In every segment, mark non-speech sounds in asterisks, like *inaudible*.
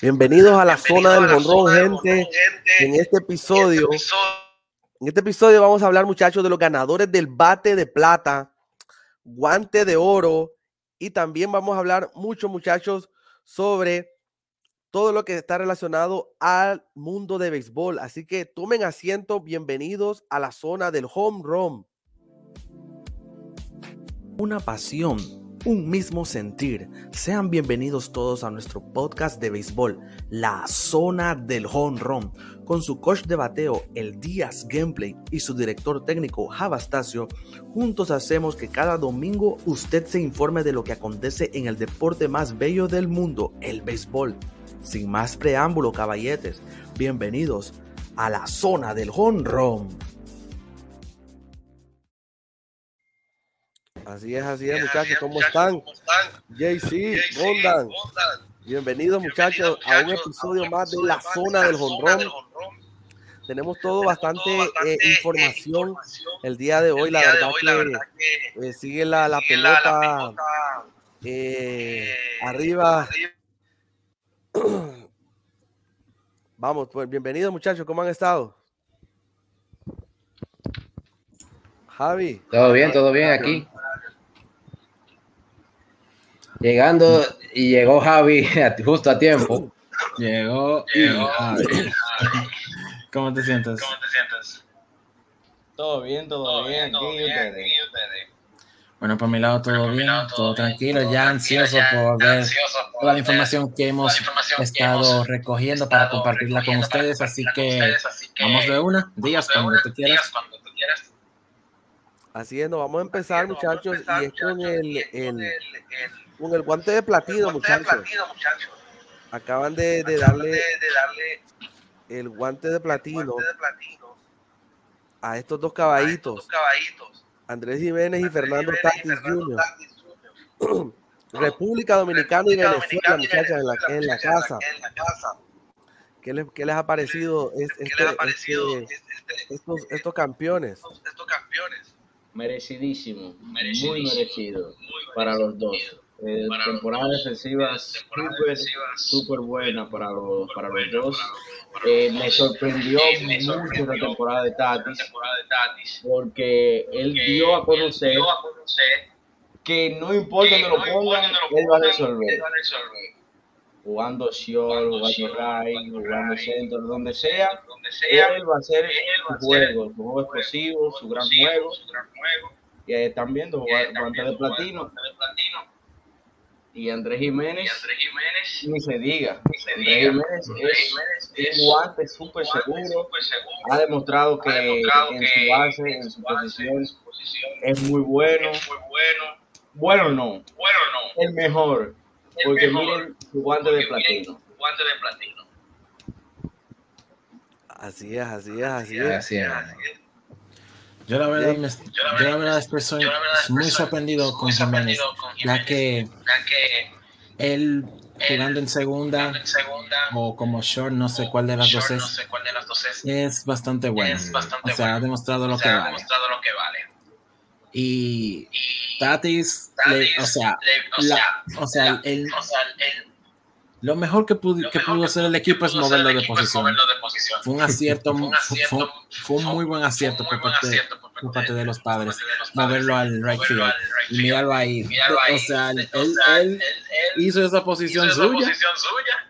Bienvenidos a la zona del honrón, gente. En este episodio, en este episodio vamos a hablar, muchachos, de los ganadores del bate de plata, guante de oro y también vamos a hablar mucho, muchachos, sobre todo lo que está relacionado al mundo de béisbol. Así que tomen asiento, bienvenidos a la zona del home run. Una pasión, un mismo sentir. Sean bienvenidos todos a nuestro podcast de béisbol, La Zona del Home Run, con su coach de bateo, el Díaz Gameplay, y su director técnico, Javastasio. Juntos hacemos que cada domingo usted se informe de lo que acontece en el deporte más bello del mundo, el béisbol. Sin más preámbulo, caballetes, bienvenidos a la zona del honrón. Así es, así es, muchachos, ¿cómo están? JC, Rondan. Bienvenidos, muchachos, a un episodio más de la zona del honrón. Tenemos todo bastante eh, información el día de hoy. La verdad que eh, sigue la, pelota eh, arriba *coughs* Vamos, pues bienvenidos muchachos, ¿cómo han estado? Javi. Todo bien, todo bien aquí. Llegando y llegó Javi *laughs* justo a tiempo. Llegó, llegó ¿Cómo te sientes? ¿Cómo te sientes? Todo bien, todo, bien, aquí, bueno, por mi lado todo bien, todo, tranquilo, ya ansioso por ver toda la información que hemos estado recogiendo para compartirla con ustedes, así que vamos de una, días cuando tú quieras. Así es, nos vamos a empezar, muchachos, y es con el, con el guante de platino, muchachos. Acaban de, darle el guante de platino a estos dos caballitos. Andrés Jiménez y Fernando Tatis Jr. *clears throat* República Dominicana y Venezuela, muchachas, en la, en la casa. ¿Qué les, qué les ha parecido, este, este, estos, estos campeones? Merecidísimo, muy merecido para los dos. Eh, temporada defensiva súper buena para los, para los dos. Eh, me sorprendió mucho la temporada de Tatis, porque él dio a conocer que no importa donde lo pongan, él va a resolver. Jugando short, jugando right, jugando centro, donde sea, él va a hacer su juego, su juego explosivo, su gran juego. Y están viendo, guante de platino y Andrés Jiménez, ni se diga. Andrés Jiménez, es, un guante súper seguro. Ha demostrado que, en su base, en su posición, es muy bueno. Bueno, no. El mejor. porque miren su guante de platino. Así es, así es, así es. Así es. Yo la verdad, me, yo la verdad estoy muy sorprendido con Jiménez, ya que él jugando en segunda o como short, no sé cuál de las dos es, es bastante bueno. O sea, ha demostrado lo que vale. Y Tatis, o sea, o sea, el, lo mejor que pudo, que pudo hacer el equipo es moverlo de posición. Fue un acierto, fue, un muy buen acierto por parte, por parte de los padres, moverlo al right field. y mirarlo ahí. O sea, él, él hizo esa posición suya,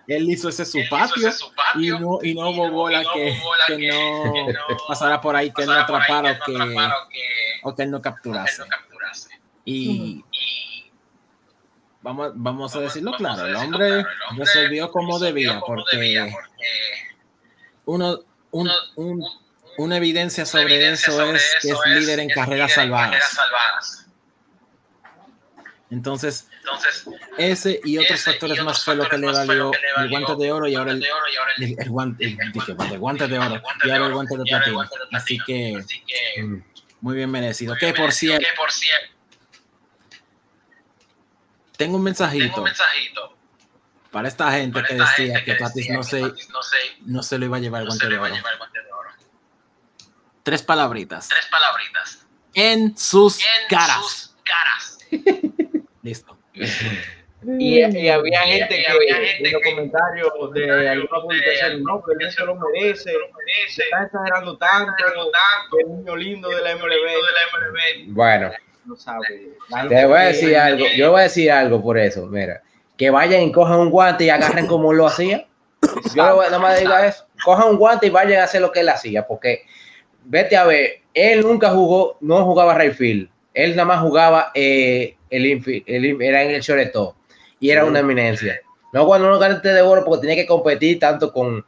él hizo ese su patio. y no, y no hubo bola que, que no pasara por ahí, que él no atrapara o que, o que él no capturase. Y vamos, vamos a decirlo claro, el hombre resolvió como debía, porque uno, un, un, una evidencia sobre eso es que es líder en carreras salvadas. Entonces, ese y otros factores más fue lo que le valió el guante de oro y ahora el, el, guante, de oro y ahora el guante de platino. Así que muy bien merecido. Que por cierto, tengo un mensajito, para esta gente que decía que no se, no se lo iba a llevar el guante de oro. Tres palabritas. Tres palabritas. En sus caras. caras. *laughs* Listo. Y, y había gente que en los comentarios de alguna publicación, no, que él se lo merece, está exagerando tanto, el niño lindo de la MLB. Bueno, No sabe. te voy a decir algo, yo voy a decir algo por eso, mira, que vayan y cojan un guante y agarren como lo hacía. Yo no me diga eso, cojan un guante y vayan a hacer lo que él hacía, porque vete a ver, él nunca jugó, no jugaba right field, él nada más jugaba eh, el, era en el shortstop y era una eminencia. No cuando uno gana de oro porque tenía que competir tanto con,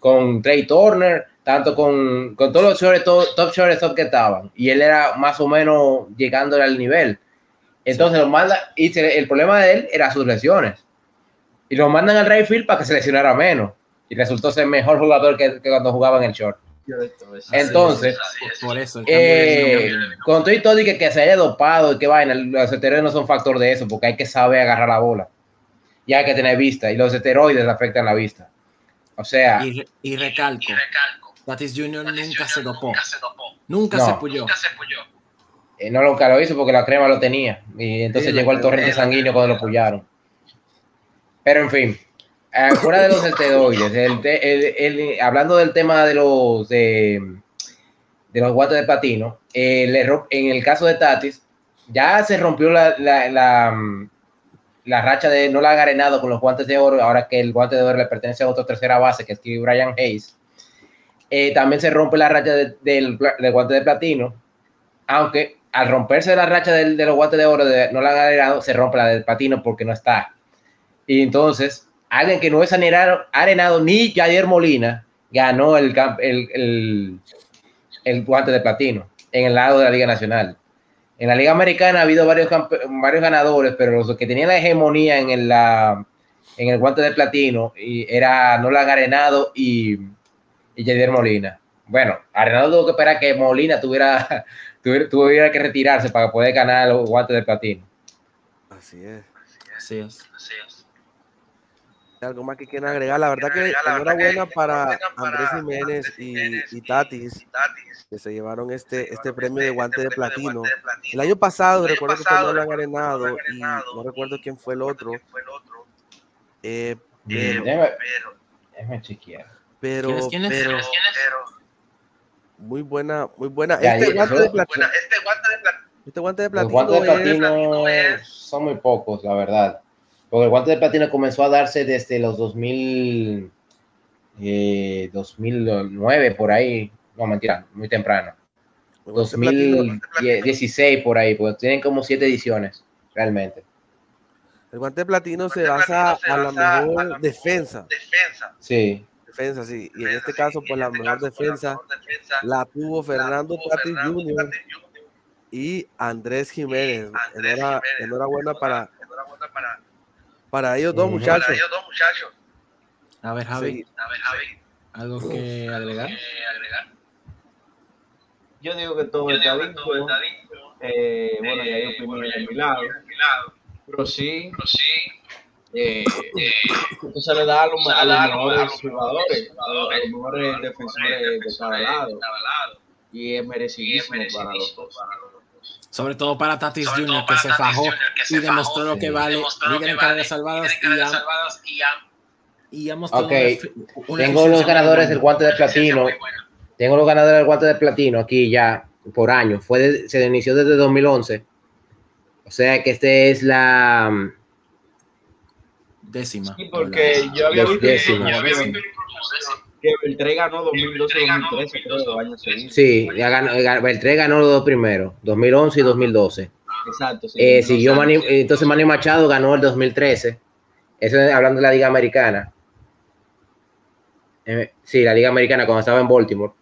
con Trey Turner, tanto con, con todos los shortstop, top shortstop que estaban. Y él era más o menos llegando al nivel. Entonces lo manda, y se- el problema de él era sus lesiones. Y lo mandan al right field para que se lesionara menos. Y resultó ser mejor jugador que, que cuando jugaba en el short. Entonces, Por, eso. eh, con todo y todo y que, que se haya dopado y que vaina, los esteroides no son factor de eso, porque hay que saber agarrar la bola. Y hay que tener vista, y los esteroides afectan la vista. O sea, y, re- y recalco, Tatis Jr. nunca se dopó. Nunca No. se puyó. eh, no nunca lo hizo porque la crema lo tenía. Y entonces Sí, llegó la el torrente sanguíneo cuando lo pullaron. Pero en fin, eh, fuera de los *laughs* esteroides, el te- el- el- hablando del tema de los de, de los guantes de platino, eh, en el caso de Tatis, ya se rompió la, la, la, mm, la racha de no la ha arenado con los guantes de oro, ahora que el guante de oro le pertenece a otra tercera base, que es Steve Brian Hayes. Eh, también se rompe la racha de- del, guante de platino, aunque al romperse la racha del- de los guantes de oro de no la han arenado, se rompe la del platino porque no está. Y entonces, alguien que no es arenado, arenado ni Javier Molina ganó el, guante de platino en el lado de la Liga Nacional. En la Liga Americana ha habido varios, ganadores, pero los que tenían la hegemonía en el, la, en el guante de platino y era Nolan Arenado y, y Javier Molina. Bueno, Arenado tuvo que esperar que Molina tuviera, *laughs* tuviera, tuviera que retirarse para poder ganar los guantes de platino. Así es. Así es. algo más que quieran agregar. La verdad que enhorabuena para Andrés Jiménez y, y Tatis, que se llevaron este, este premio de guante de platino. El año pasado, recuerdo que no lo han arenado y no recuerdo quién fue el otro. Eh, pero, Déjame, déjame chequear. Pero, ¿Quién es? ¿Quién es? pero ¿Quién es? muy buena, muy buena. Ya, Este ya, guante de platino, este guante de platino guantes de es- platino son muy pocos, la verdad. Porque el guante de platino comenzó a darse desde los 2000, eh, 2009, por ahí. No, mentira, muy temprano. el guante de platino- 2016, por ahí, porque tienen como siete ediciones, realmente. el guante de platino se basa a la mejor defensa. Sí. Defensa, sí. Y en este caso, pues la mejor defensa la tuvo Fernando Tatis Jr. y Andrés Jiménez. Enhora- enhorabuena para, para ellos dos Ujú. muchachos. A ver, Javi, Sí. ¿algo que agregar? Yo digo que todo está dicho. Eh, bueno, ya yo primero de mi lado. Pero sí, eh, esto se le da a los, a los mejores jugadores, a los, mejores defensores de cada lado. Y es merecidísimo para los dos. Sobre todo para Tatis Jr., que se fajó y demostró lo que vale, líder en carreras salvadas y ha, y efi- una Tengo los ganadores del guante de platino. Tengo los ganadores del guante de platino aquí ya por año. Fue de- se inició desde 2011. O sea que este es la Décima. Sí, porque yo había visto que Beltré ganó 2012-2013, creo, dos años seguidos. sí, ya ganó, Beltré ganó los dos primeros, 2011 y 2012. Exacto. sí, Eh, dos siguió años. Manny- entonces Manny Machado ganó el 2013. Eso es hablando de la Liga Americana. Eh, sí, la Liga Americana cuando estaba en Baltimore.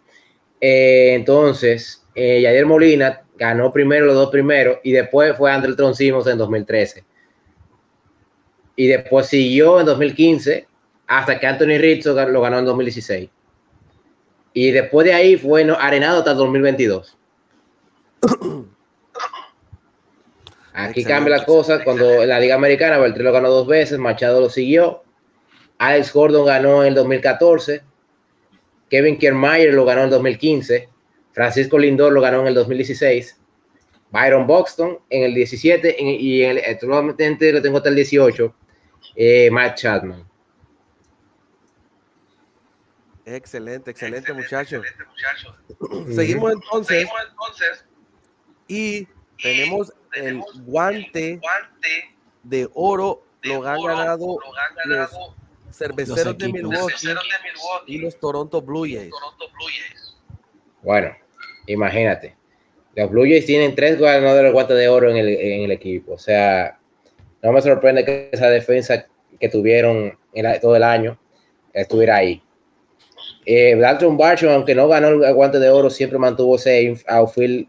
Eh, entonces, eh, Yadier Molina ganó primero los dos primeros y después fue André Troncimos en 2013. Y después siguió en 2015 hasta que Anthony Rizzo lo ganó en 2016. Y después de ahí fue no- arenado hasta el 2022. *coughs* Aquí Excelente, cambia la cosa cuando en la Liga Americana Beltré lo ganó dos veces, Machado lo siguió, Alex Gordon ganó en el 2014, Kevin Kiermaier lo ganó en el 2015, Francisco Lindor lo ganó en el 2016, Byron Buxton en el 17 y en el, actualmente lo tengo hasta el 18, eh, Matt Chapman. Excelente, excelente, muchacho. *clears throat* Seguimos entonces. Y tenemos el guante de oro. Lo han ganado los cerveceros de Milwaukee y los Toronto Blue Jays. Bueno, imagínate. Los Blue Jays tienen tres ganadores de guante de oro en el, en el equipo. O sea, no me sorprende que esa defensa que tuvieron en todo el año estuviera ahí. Eh, Dalton Barsham, aunque no ganó el guante de oro, siempre mantuvo ese outfield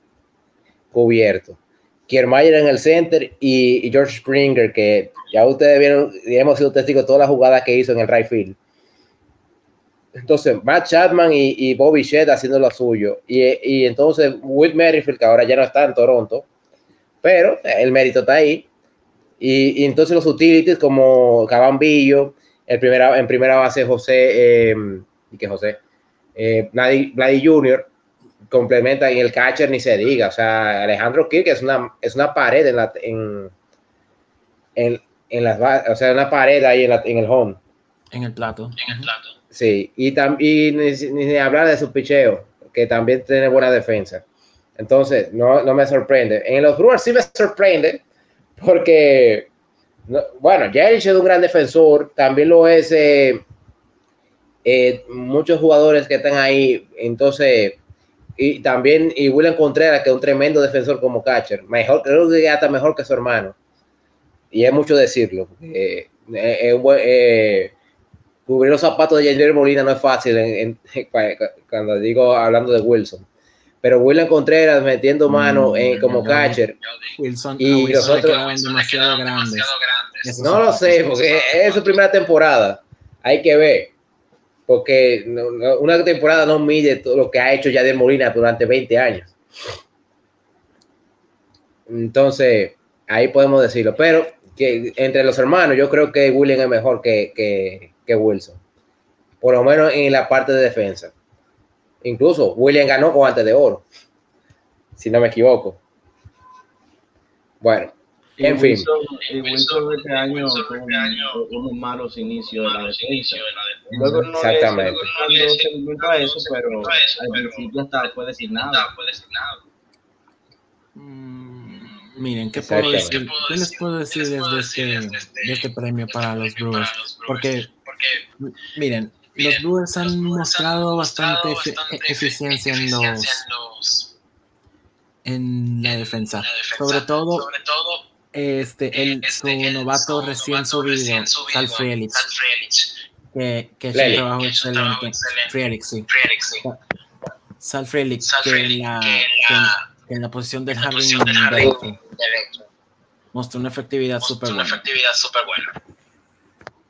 cubierto. Kiermaier en el center y, George Springer, que ya ustedes vieron, y hemos sido testigos de todas las jugadas que hizo en el right field. Entonces, Matt Chapman y, Bobby Shedd haciendo lo suyo. Y, entonces Will Merrifield, que ahora ya no está en Toronto, pero el mérito está ahí. Y, entonces los utilities como Cabambillo, el primera, en primera base José, eh, y que José, eh, Vladi, Jr., complementa en el catcher ni se diga. O sea, Alejandro Kirk es una, es una pared en la, en, en, en las, o sea, una pared ahí en, la, en el home. En el plato. En el plato. Sí, y, también ni, ni, hablar de su picheo, que también tiene buena defensa. Entonces, no, no me sorprende. En los Brewers sí me sorprende, porque, bueno, Jerich es un gran defensor, también lo es eh, eh, muchos jugadores que están ahí, entonces, y también, y William Contreras, que es un tremendo defensor como catcher, mejor, creo que hasta mejor que su hermano, y es mucho decirlo, eh, eh, cubrir los zapatos de Javier Molina no es fácil *laughs* cuando digo hablando de Wilson. Pero William Contreras metiendo mano mm, como catcher. Wilson, y los otros demasiado grandes. No lo sé, porque es su primera temporada. Hay que ver porque una temporada no mide todo lo que ha hecho de Molina durante 20 años. Entonces, ahí podemos decirlo. Pero que entre los hermanos, yo creo que William es mejor que, Wilson. Por lo menos en la parte de defensa. Incluso William ganó con antes de oro. Si no me equivoco. Bueno, en fin. y Wilson este año tuvo unos malos inicios de la defensa. Luego no Exactamente. le seguimiento a eso, pero al principio hasta fue designado. Mm, miren, ¿qué puedo decir? ¿Qué les puedo decir desde este, de este premio para los Brewers? Porque, miren, los Brewers han mostrado bastante eficiencia en los en la defensa, sobre todo este, el, su novato recién subido, Sal Frelix, que, que es un trabajo excelente. Sí. Sal que en la, que en la posición del jardín mostró una efectividad súper buena.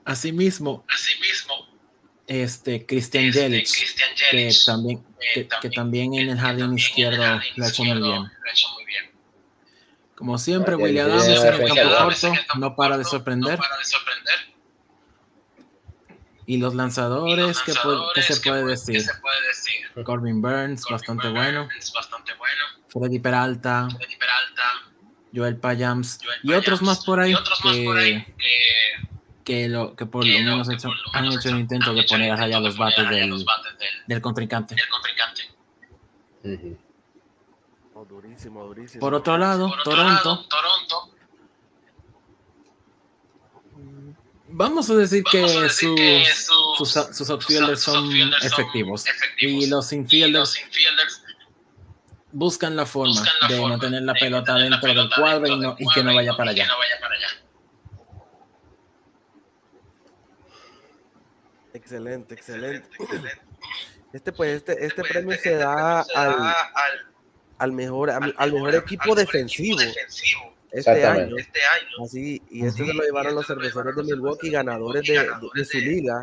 Asimismo, este Christian Jelic, que también, que, que también en el jardín izquierdo lo ha hecho muy bien. Como siempre, William Adams en el campo corto no para de sorprender. Y los lanzadores, ¿qué, se puede decir? Corbin Burns, bastante bueno. Freddy Peralta, Joel Payams y otros más por ahí que, que, lo, que por lo menos han hecho el intento de poner a raya los bates del, del contrincante. Durísimo, durísimo. Por otro lado, Toronto, Vamos a decir que, sus, sus, outfielders son efectivos, y los infielders buscan la forma de mantener la pelota dentro del cuadro y, no, y que no vaya para allá. Excelente, excelente. Este, pues, este, este premio se da al, al mejor, al, mejor equipo defensivo este año. Así, y este se lo llevaron los cerveceros de Milwaukee, ganadores de, su liga,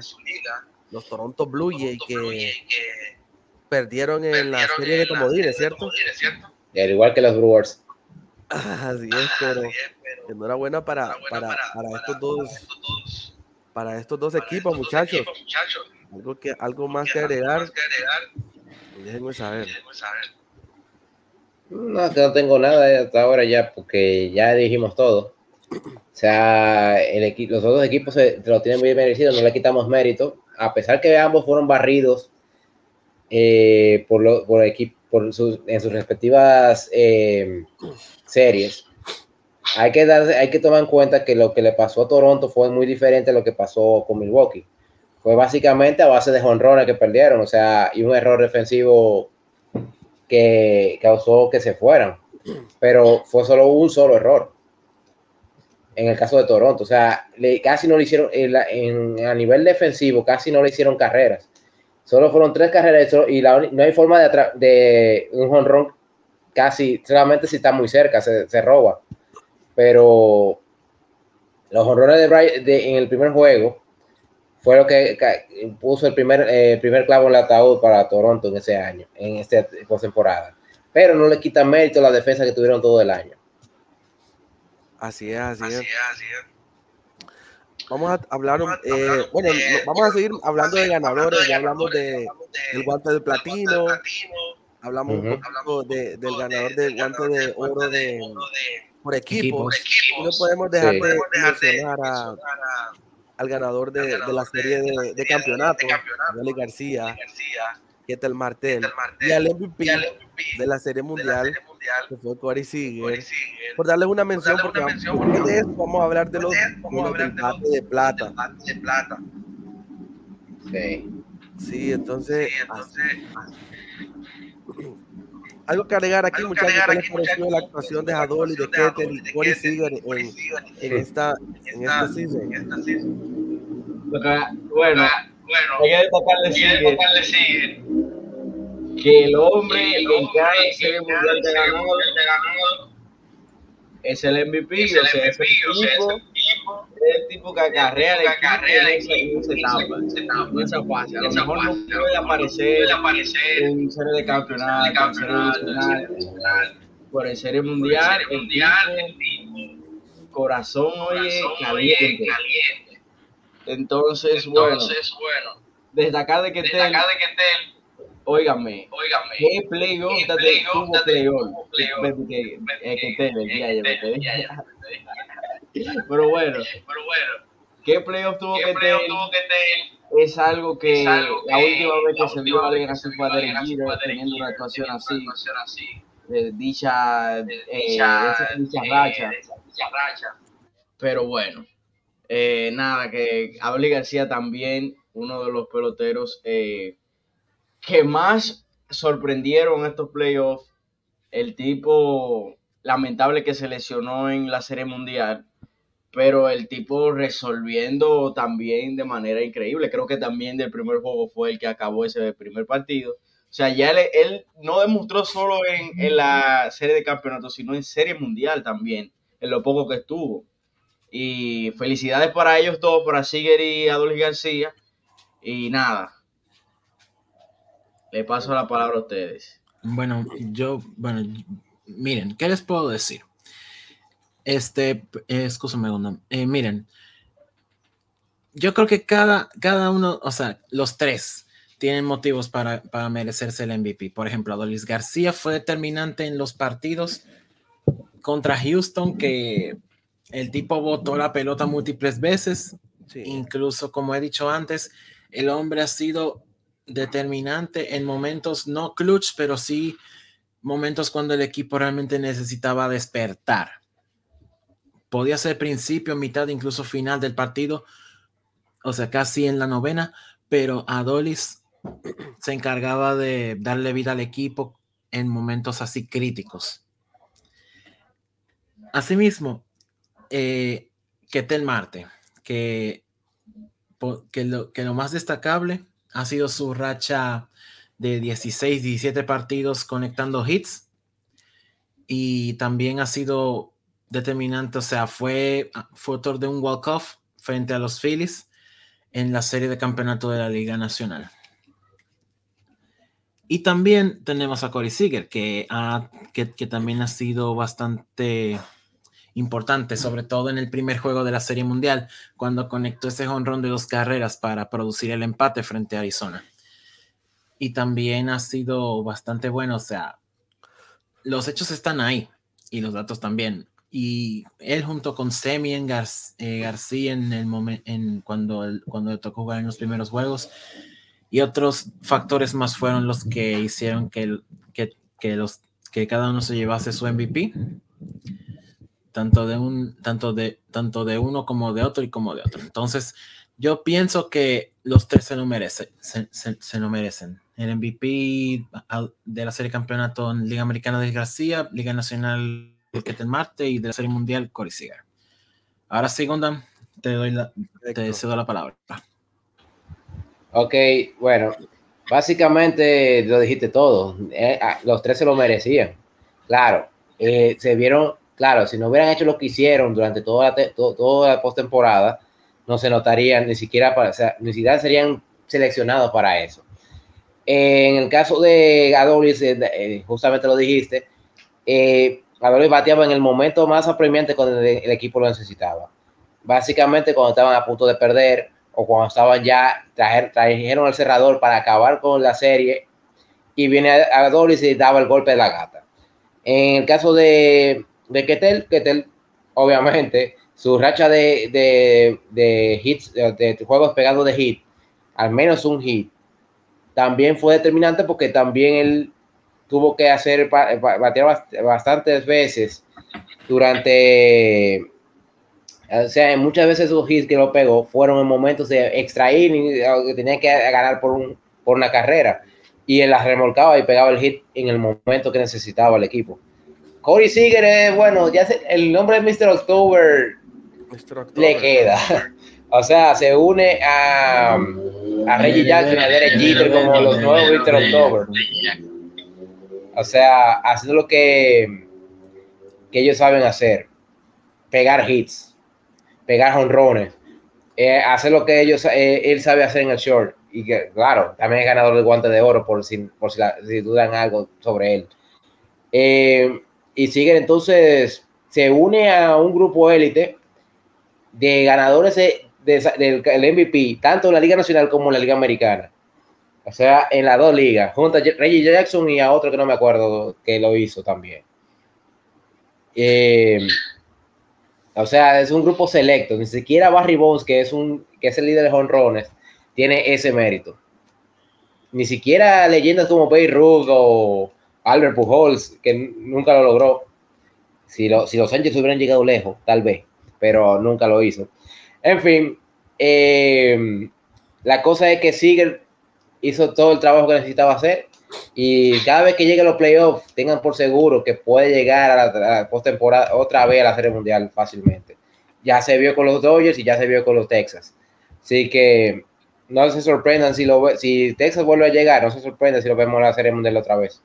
los Toronto Blue Jays, que perdieron en la serie de comodines, ¿cierto? Y al igual que los Brewers. *laughs* Así es, pero enhorabuena para, para, para estos dos para estos dos equipos, muchachos. Algo que algo más que agregar. Déjenme saber. No, no tengo nada hasta ahora ya, porque ya dijimos todo. O sea, el los otros equipos se, lo tienen muy merecido, no le quitamos mérito. A pesar que ambos fueron barridos eh, por, lo, por, equipo, por sus, en sus respectivas eh, series, hay que, darse, hay que tomar en cuenta que lo que le pasó a Toronto fue muy diferente a lo que pasó con Milwaukee. Fue básicamente a base de jonrones que perdieron, o sea, y un error defensivo que causó que se fueran. Pero fue solo un solo error. En el caso de Toronto, o sea, casi no le hicieron, en, a nivel defensivo, casi no le hicieron carreras. Solo fueron tres carreras y no hay forma de, de un jonrón casi, solamente si está muy cerca, se roba. Pero los honrones de, en el primer juego fue lo que, puso el primer, eh, primer clavo en el ataúd para Toronto en ese año, en esta temporada. Pero no le quita mérito a la defensa que tuvieron todo el año. Así es, así, es. Vamos a hablar, eh, bueno, vamos a seguir hablando de ganadores, ya hablamos de, del guante de platino, hablamos un poco de, del ganador del guante de oro de, por equipo. No podemos dejar de mencionar a al ganador de, la serie de, de campeonato, García, Ketel Martel, y al MVP de la serie mundial, que fue Corey Seager, por darles una mención, porque, vamos, a hablar de los, de, de plata. Sí. Sí, entonces, algo que agregar aquí, muchachos, ¿qué les pareció la actuación de Jadol y de Ketel y Corey Seager en, en, esta, en esta season? Bueno, hay que destacarle, sigue, que el hombre en cada serie mundial que ha ganado es el MVP, o sea, es el tipo, es el tipo que acarrea el equipo en esa etapa, en esa fase. A lo mejor no puede aparecer en serie de campeonato, pero en serie mundial, el tipo, corazón, oye, caliente. entonces, bueno, destacar de que Tel, óigame, qué playoff tuvo playoff, que Tel, pero bueno, qué playoff tuvo que Tel es algo que la última vez que se vio a alguien así fue a Derek teniendo una actuación así, de dicha, eh, dicha racha. Pero bueno, eh, nada, que Abel García también, uno de los peloteros eh, que más sorprendieron estos playoffs. El tipo lamentable que se lesionó en la Serie Mundial, pero el tipo resolviendo también de manera increíble. Creo que también del primer juego fue el que acabó ese primer partido. O sea, ya él, no demostró solo en, en, la serie de campeonato, sino en serie mundial también, en lo poco que estuvo. Y felicidades para ellos todos, para Siger y Adolfo García. Y nada, le paso la palabra a ustedes. Bueno, yo, bueno, miren, ¿qué les puedo decir? Este, eh, eh, miren, yo creo que cada, cada uno, o sea, los tres tienen motivos para, para merecerse el MVP. Por ejemplo, Adolis García fue determinante en los partidos contra Houston que el tipo botó la pelota múltiples veces. Incluso, como he dicho antes, el hombre ha sido determinante en momentos no clutch, pero sí momentos cuando el equipo realmente necesitaba despertar. Podía ser principio, mitad, incluso final del partido, o sea, casi en la novena, pero Adolis se encargaba de darle vida al equipo en momentos así críticos. Asimismo, eh, Ketel Marte, que, que, lo, que lo más destacable ha sido su racha de 16, 17 partidos conectando hits y también ha sido determinante, o sea, fue, autor de un walk-off frente a los Phillies en la serie de campeonato de la Liga Nacional. Y también tenemos a Corey Seager, que también ha sido bastante importante, sobre todo en el primer juego de la Serie Mundial, cuando conectó ese jonrón de dos carreras para producir el empate frente a Arizona. Y también ha sido bastante bueno, o sea, los hechos están ahí y los datos también. Y él junto con Semien eh, García en el momento en cuando, cuando le tocó jugar en los primeros juegos y otros factores más fueron los que hicieron que, que, que, los, que cada uno se llevase su MVP tanto de un tanto de tanto de uno como de otro y como de otro. Entonces yo pienso que los tres se lo merecen se, se, lo merecen. El MVP de la serie campeonato en Liga Americana de García Liga Nacional el Marte y de la Serie Mundial Corey Seager. Ahora sí, Gondam, te doy la, te cedo la palabra. Ok, bueno, básicamente lo dijiste todo. Eh, ah, los tres se lo merecían. Claro, eh, se vieron, claro, si no hubieran hecho lo que hicieron durante toda la, toda la postemporada, no se notarían ni siquiera para, o sea, ni siquiera serían seleccionados para eso. en el caso de Adolis, eh, justamente lo dijiste, eh, Adolis bateaba en el momento más apremiante cuando el, equipo lo necesitaba. Básicamente cuando estaban a punto de perder o cuando estaban ya, trajeron el cerrador para acabar con la serie y viene Adolis y daba el golpe de la gata. En el caso de, de Ketel, Ketel, obviamente, su racha de, de, de hits, de, juegos pegados de hit, al menos un hit, también fue determinante porque también él tuvo que hacer, batear bastantes veces durante, o sea, muchas veces esos hits que lo pegó fueron en momentos de extraer y que tenía que ganar por, un, por una carrera. Y él las remolcaba y pegaba el hit en el momento que necesitaba el equipo. Corey Seager es, bueno, ya el nombre de Mr. October, le queda. *laughs* O sea, se une a, a Reggie Jackson y a Derek Jeter como los nuevos Mr. October. O sea, haciendo lo que, que ellos saben hacer. Pegar hits, pegar honrones, eh, hacer lo que ellos, eh, él sabe hacer en el short. Y que, claro, también es ganador del guante de oro por si, por si, dudan algo sobre él. Eh, y sigue entonces, se une a un grupo élite de ganadores de, del MVP, tanto en la Liga Nacional como en la Liga Americana. O sea, en las dos ligas, junto a Reggie Jackson y a otro que no me acuerdo que lo hizo también. Eh, o sea, es un grupo selecto. Ni siquiera Barry Bones, que es, un, que es el líder de jonrones, tiene ese mérito. Ni siquiera leyendas como Bay Ruth o Albert Pujols, que nunca lo logró. Si, si los Sánchez hubieran llegado lejos, tal vez, pero nunca lo hizo. En fin, eh, la cosa es que sigue hizo todo el trabajo que necesitaba hacer y cada vez que llegue a los playoffs tengan por seguro que puede llegar a la, postemporada otra vez a la Serie Mundial fácilmente. Ya se vio con los Dodgers y ya se vio con los Texas. Así que no se sorprendan si, Texas vuelve a llegar, no se sorprendan si lo vemos en la Serie Mundial otra vez.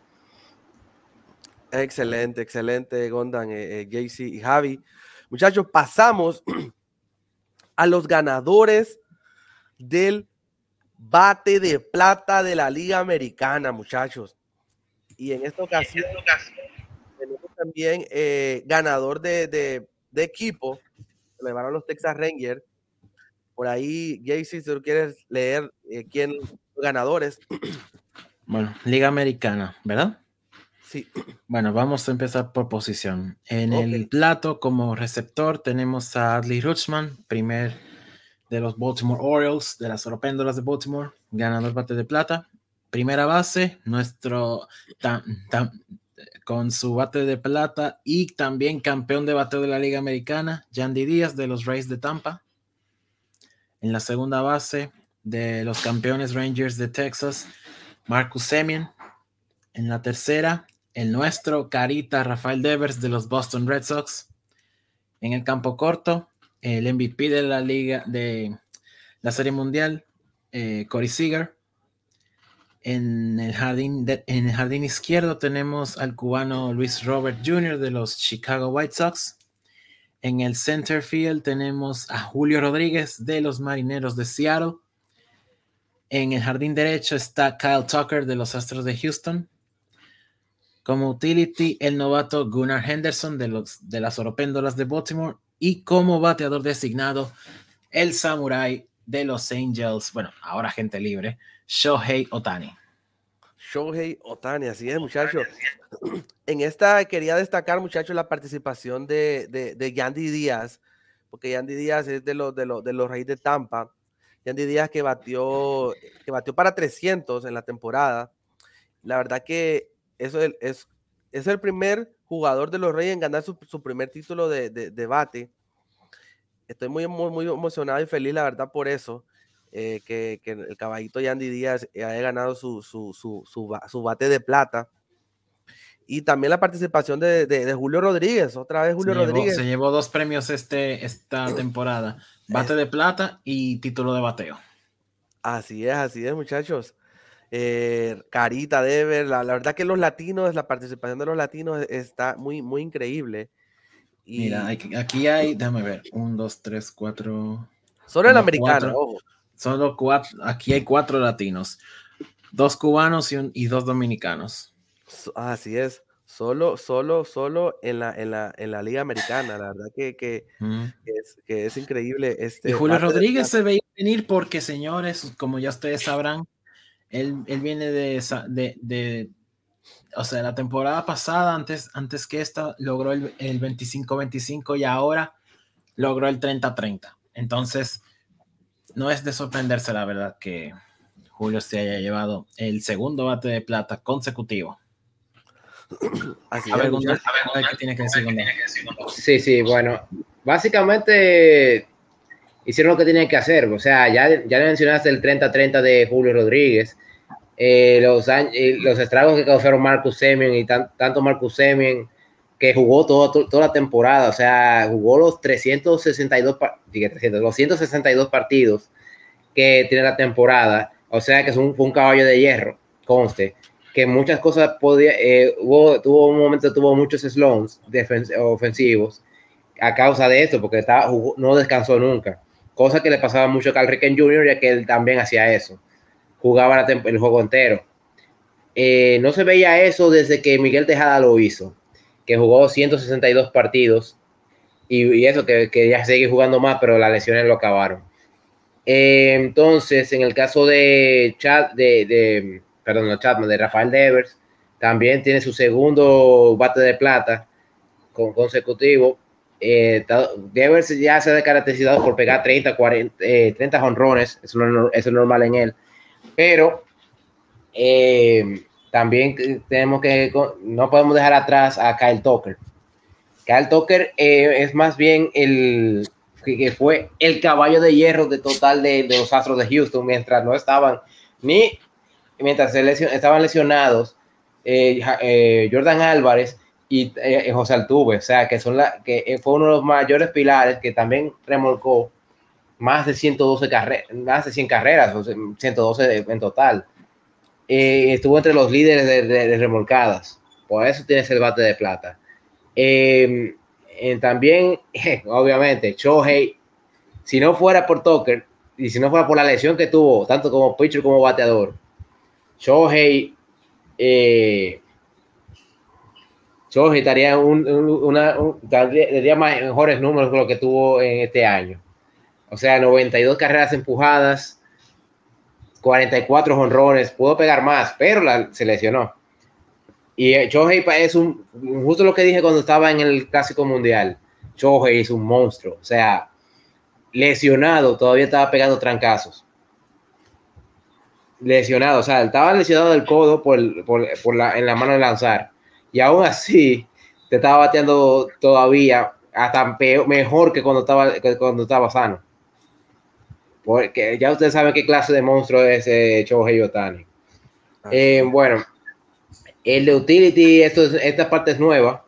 Excelente, excelente, Gondan, eh, eh y Javi. Muchachos, pasamos *clears throat* a los ganadores del bate de plata de la Liga Americana, muchachos. Y en esta ocasión, tenemos también eh, ganador de, de, de equipo, le van a los Texas Rangers. Por ahí, Jaycee, si tú quieres leer eh, quién ganadores. *clears throat* Bueno, Liga Americana, ¿verdad? Sí. *clears throat* Bueno, vamos a empezar por posición. En el plato, como receptor, tenemos a Adley Rutschman, primer de los Baltimore Orioles, de las Oropéndolas de Baltimore, ganador bate de plata. Primera base, nuestro con su bate de plata y también campeón de bateo de la Liga Americana, Yandy Díaz de los Rays de Tampa. En la segunda base de los campeones Rangers de Texas, Marcus Semien. En la tercera, el nuestro Carita Rafael Devers de los Boston Red Sox. En el campo corto, el MVP de la liga de la Serie Mundial, eh, Corey Seager. En el, jardín en el jardín izquierdo tenemos al cubano Luis Robert Jr. de los Chicago White Sox. En el center field tenemos a Julio Rodríguez de los Marineros de Seattle. En el jardín derecho está Kyle Tucker de los Astros de Houston. Como utility, el novato Gunnar Henderson de, los, de las Oropéndolas de Baltimore y como bateador designado, el Samurai de los Angels, bueno, ahora gente libre, Shohei Otani. Shohei Otani, así es, muchachos. *clears throat* En esta quería destacar, muchachos, la participación de, de, Yandy Díaz, porque Yandy Díaz es de los, de los, de los Reyes de Tampa. Yandy Díaz que batió, que batió para 300 en la temporada. La verdad que eso es, es, el primer jugador de los Reyes en ganar su, su primer título de, de, de, bate. Estoy muy, muy, muy emocionado y feliz, la verdad, por eso. Eh, que, que, el caballito Yandy Díaz haya ganado su, su, su, su, bate de plata. Y también la participación de, de, Julio Rodríguez, otra vez Julio Rodríguez. se llevó dos premios este, esta *clears throat* temporada, bate de plata y título de bateo. Así es, así es, muchachos. Eh, Carita, Dever, la, la, verdad que los latinos, la participación de los latinos está muy, muy increíble. Y... Mira, aquí hay, déjame ver, un, dos, tres, cuatro. Solo el americano, ojo. Solo cuatro, aquí hay cuatro latinos, dos cubanos y, un, y dos dominicanos. Así es, solo, solo, solo en la, en la, en la Liga Americana, la verdad que, que, es, que es, increíble. Este, y Julio Rodríguez se veía venir porque, señores, como ya ustedes sabrán, él, él viene de, de, de, o sea, la temporada pasada, antes, antes que esta, logró el, el 25-25 y ahora logró el 30-30. Entonces, no es de sorprenderse, la verdad, que Julio se haya llevado el segundo bate de plata consecutivo. *clears throat* Así a ver, ¿qué tiene que decir Sí, sí, bueno, básicamente hicieron lo que tenían que hacer. O sea, ya, ya mencionaste el 30-30 de Julio Rodríguez, eh, los, eh, los estragos que causaron Marcus Semien y tanto Marcus Semien que jugó toda la temporada, o sea, jugó los 362, 300, los 162 partidos que tiene la temporada, o sea que es un, un caballo de hierro, conste, que muchas cosas podía, eh, hubo, tuvo un momento, tuvo muchos slows ofensivos a causa de esto, porque estaba, no descansó nunca, cosa que le pasaba mucho a Carl Ricken Jr., ya que él también hacía eso, jugaba el juego entero. Eh, no se veía eso desde que Miguel Tejada lo hizo que jugó 162 partidos y, eso, que, que, ya sigue jugando más, pero las lesiones lo acabaron. Eh, entonces, en el caso de Chad, de, de perdón, no de Rafael Devers, también tiene su segundo bate de plata con consecutivo. Eh, Devers ya se ha caracterizado por pegar 30, 40, 30 jonrones, eso, es normal en él, pero eh, también tenemos que, no podemos dejar atrás a Kyle Tucker. Kyle Tucker eh, es más bien el que fue el caballo de hierro de total de, los Astros de Houston mientras no estaban ni mientras estaban lesionados eh, eh, Jordan Álvarez y José Altuve, o sea que son la que fue uno de los mayores pilares que también remolcó más de 112 carreras, más de 100 carreras, 112 en total. Eh, estuvo entre los líderes de, remolcadas. Por eso tiene ese bate de plata. Em, también, *laughs* obviamente, Shohei, si no fuera por Tucker y si no fuera por la lesión que tuvo, tanto como pitcher como bateador, Shohei, eh, Shohei estaría un, una, mejores números que lo que tuvo en este año. O sea, 92 carreras empujadas, 44 honrones, pudo pegar más, pero la, se lesionó. Y eh, Shohei es un, justo lo que dije cuando estaba en el Clásico Mundial, Shohei es un monstruo, o sea, lesionado, todavía estaba pegando trancazos. Lesionado, o sea, estaba lesionado del codo por, por, por la, en la mano de lanzar. Y aún así, te estaba bateando todavía hasta peor, mejor que cuando estaba, que cuando estaba sano. Porque ya ustedes saben qué clase de monstruo es eh, Shohei Otani. Eh, bueno, el de Utility, esto esta parte es nueva.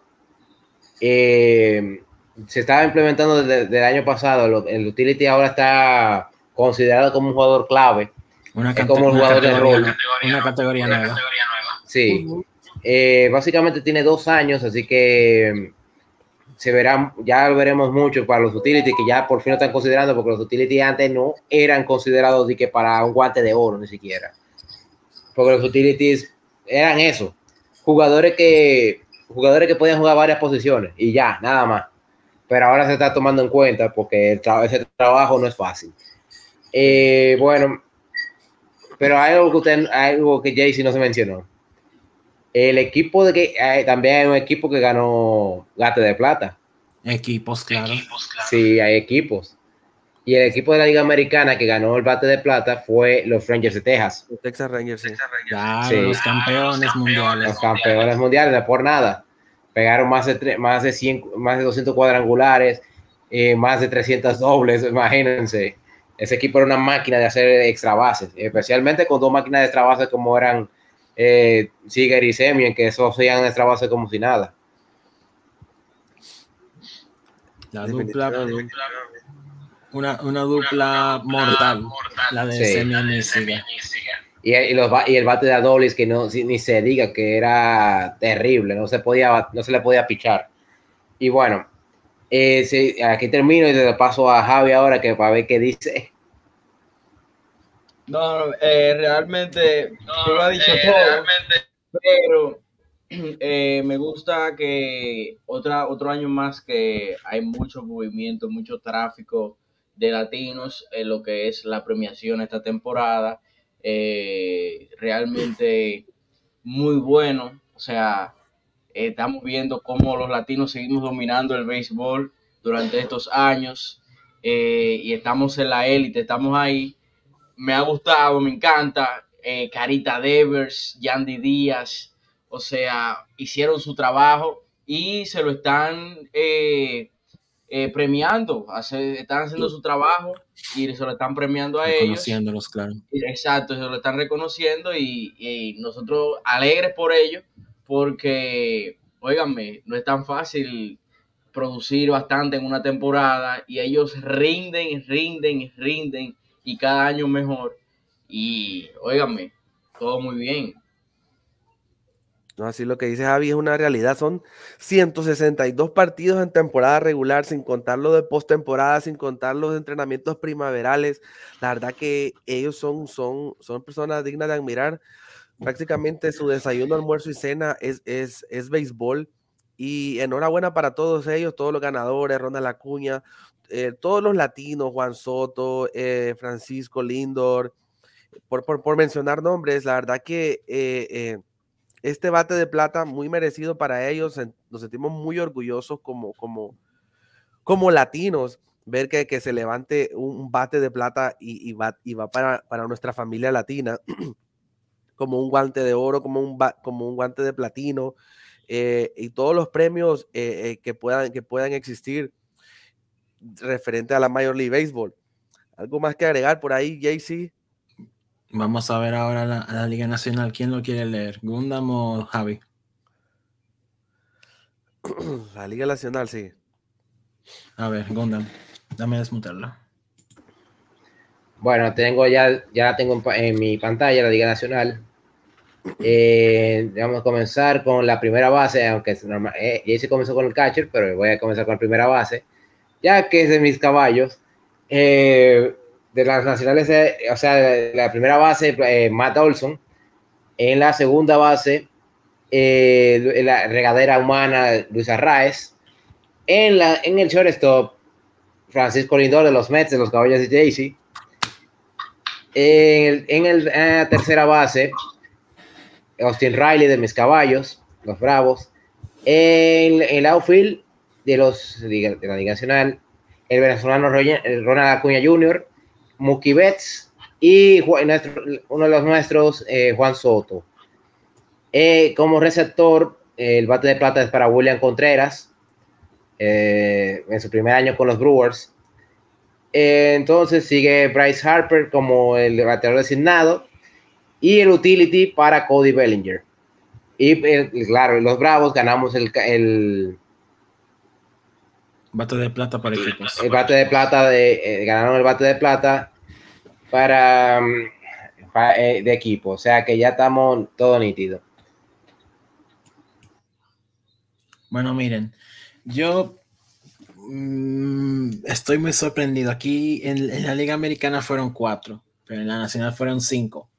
Eh, se estaba implementando desde, el año pasado. El Utility ahora está considerado como un jugador clave. Una, como un jugador de rol. Una categoría nueva. Sí. Eh, básicamente tiene dos años, así que se verán, ya lo veremos mucho para los utilities que ya por fin lo están considerando, porque los utilities antes no eran considerados de que para un guante de oro ni siquiera. Porque los utilities eran eso, jugadores que jugadores que podían jugar varias posiciones y ya, nada más. Pero ahora se está tomando en cuenta porque ese trabajo no es fácil. Eh, bueno, pero hay algo que usted, hay algo que Jaycee no se mencionó. El equipo de que eh, también hay un equipo que ganó Gate de Plata. Equipos, claro. Sí, hay equipos. Y el equipo de la Liga Americana que ganó el bate de plata fue los Rangers de Texas. Los Texas Rangers, sí. Claro, Sí. los campeones mundiales. Los campeones mundiales, no por nada. Pegaron más de, tre- más de, 100, más de 200 cuadrangulares, eh, más de 300 dobles, imagínense. Ese equipo era una máquina de hacer extra bases, especialmente con dos máquinas de extra bases como eran eh, Seager y Semien, que eso hacían extra bases como si nada. La dupla, una, una dupla mortal, la de Sí. Semien y Seager. Y, y los y el bate de Adolis, que no, ni se diga que era terrible, no se, podía, no se le podía pichar. Y bueno, eh, sí, aquí termino y le paso a Javi ahora que para ver qué dice. No, no, eh, realmente, tú lo has dicho todo, pero *clears throat* eh, me gusta que otra, otro año más que hay mucho movimiento, mucho tráfico de latinos en lo que es la premiación esta temporada. Eh, realmente muy bueno, o sea, eh, estamos viendo cómo los latinos seguimos dominando el béisbol durante estos años eh, y estamos en la élite, estamos ahí me ha gustado, me encanta. eh, Carita Devers, Yandy Díaz, o sea, hicieron su trabajo y se lo están eh, eh, premiando, hace- están haciendo su trabajo y se lo están premiando a ellos. Reconociéndolos, claro. Exacto, se lo están reconociendo y, y nosotros alegres por ello, porque, óiganme, no es tan fácil producir bastante en una temporada y ellos rinden, rinden, rinden y cada año mejor. Y, óiganme, todo muy bien. No, así lo que dice Javi es una realidad. Son 162 partidos en temporada regular, sin contar lo de postemporada, sin contar los entrenamientos primaverales. La verdad que ellos son, son, son personas dignas de admirar. Prácticamente su desayuno, almuerzo y cena es, es, es béisbol. Y enhorabuena para todos ellos, todos los ganadores, Ronald Acuña, eh, todos los latinos, Juan Soto, eh, Francisco Lindor, por, por, mencionar nombres, la verdad que eh, eh, este bate de plata muy merecido para ellos. Nos sentimos muy orgullosos como, como, como latinos ver que, que se levante un, bate de plata y, va, y va para, para nuestra familia latina *clears throat* como un guante de oro, como un, como un guante de platino eh, y todos los premios que, puedan, que puedan existir referente a la Major League Baseball. ¿Algo más que agregar por ahí, JC? Vamos a ver ahora la, Liga Nacional. ¿Quién lo quiere leer? ¿Gundam o Javi? *clears throat* La Liga Nacional, sí. A ver, Gundam. Dame desmutarlo. Bueno, tengo ya, ya la tengo en, mi pantalla, la Liga Nacional. Eh, vamos a comenzar con la primera base, aunque es normal, eh, ya se comenzó con el catcher, pero voy a comenzar con la primera base, ya que es de mis caballos. Eh, de las nacionales, eh, o sea, la primera base, eh, Matt Olson. En la segunda base, la regadera humana, Luis Arraez. En, la, en el shortstop, Francisco Lindor de los Mets, de los caballos de Jaycee. En, el, en la tercera base, Austin Riley de mis caballos, los Bravos. En, en el outfield de, los, de la Liga Nacional, el venezolano Ronald Acuña Jr., Mookie Betts y uno de los nuestros, eh, Juan Soto. Eh, como receptor, el bate de plata es para William Contreras eh, en su primer año con los Brewers. Eh, entonces sigue Bryce Harper como el bateador designado y el utility para Cody Bellinger. Y claro, los Bravos ganamos el, Bate de plata para equipos. el bate de plata, de, eh, ganaron el bate de plata para, mm, pa- eh, de equipo. O sea que ya estamos todo nítido. Bueno, miren, yo mm, estoy muy sorprendido. Aquí en, en la Liga Americana fueron cuatro, pero en la Nacional fueron cinco,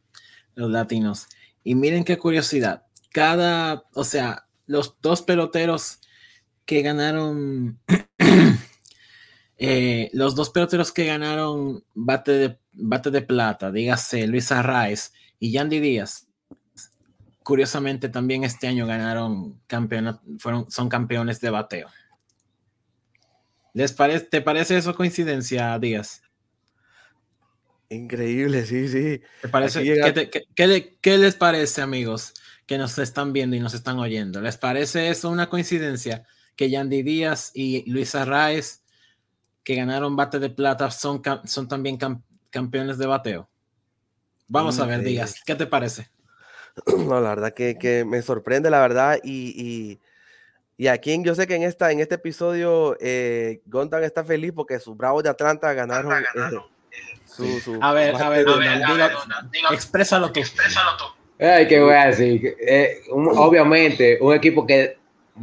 los latinos. Y miren qué curiosidad. Cada, o sea, los dos peloteros que ganaron, *clears throat* eh, los dos peloteros que ganaron bate de, bate de plata, dígase Luis Arraez y Yandy Díaz, curiosamente también este año ganaron campeonato, fueron, son campeones de bateo. ¿Les parece, ¿Te parece eso coincidencia, Díaz? Increíble, sí, sí. parece, ¿qué, les parece, amigos, que nos están viendo y nos están oyendo? ¿Les parece eso una coincidencia? Que Yandy Díaz y Luis Arraez, que ganaron bate de plata, son, son también campeones de bateo. Vamos a ver, Díaz, ¿qué te parece? *clears throat* No, la verdad que, me sorprende, la verdad, y, y, aquí yo sé que en, esta, en este episodio eh, Gondan está feliz porque sus Bravos de Atlanta ganaron. Eh, a ver, a ver, exprésalo tú. Ay, qué voy a decir. Eh, obviamente, un equipo que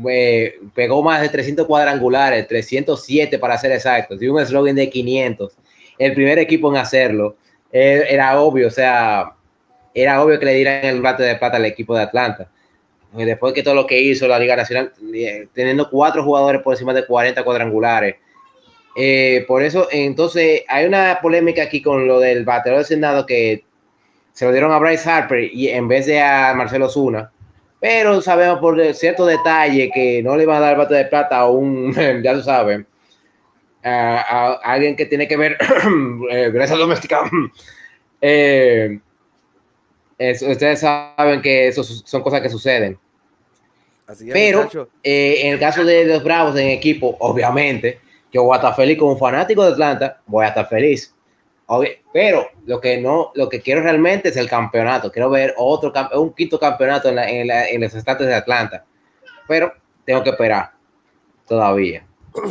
eh, pegó más de 300 cuadrangulares, 307 para ser exactos, y un eslogan de 500. El primer equipo en hacerlo. Eh, era obvio, o sea, era obvio que le dieran el bate de plata al equipo de Atlanta. Después que todo lo que hizo la Liga Nacional, teniendo cuatro jugadores por encima de 40 cuadrangulares, eh, por eso, entonces, hay una polémica aquí con lo del bateador del Senado que se lo dieron a Bryce Harper y en vez de a Marcelo Zuna. Pero sabemos por cierto detalle que no le van a dar bate de plata a un, *laughs* ya lo saben, a, alguien que tiene que ver, *clears throat* eh, gracias doméstica. *clears throat* Eh, ustedes saben que eso son cosas que suceden. Pero en el caso de los Bravos en equipo, obviamente, yo voy a estar feliz como fanático de Atlanta, voy a estar feliz. Pero lo que no, lo que quiero realmente es el campeonato. Quiero ver otro un quinto campeonato en, en, los estados de Atlanta. Pero tengo que esperar todavía.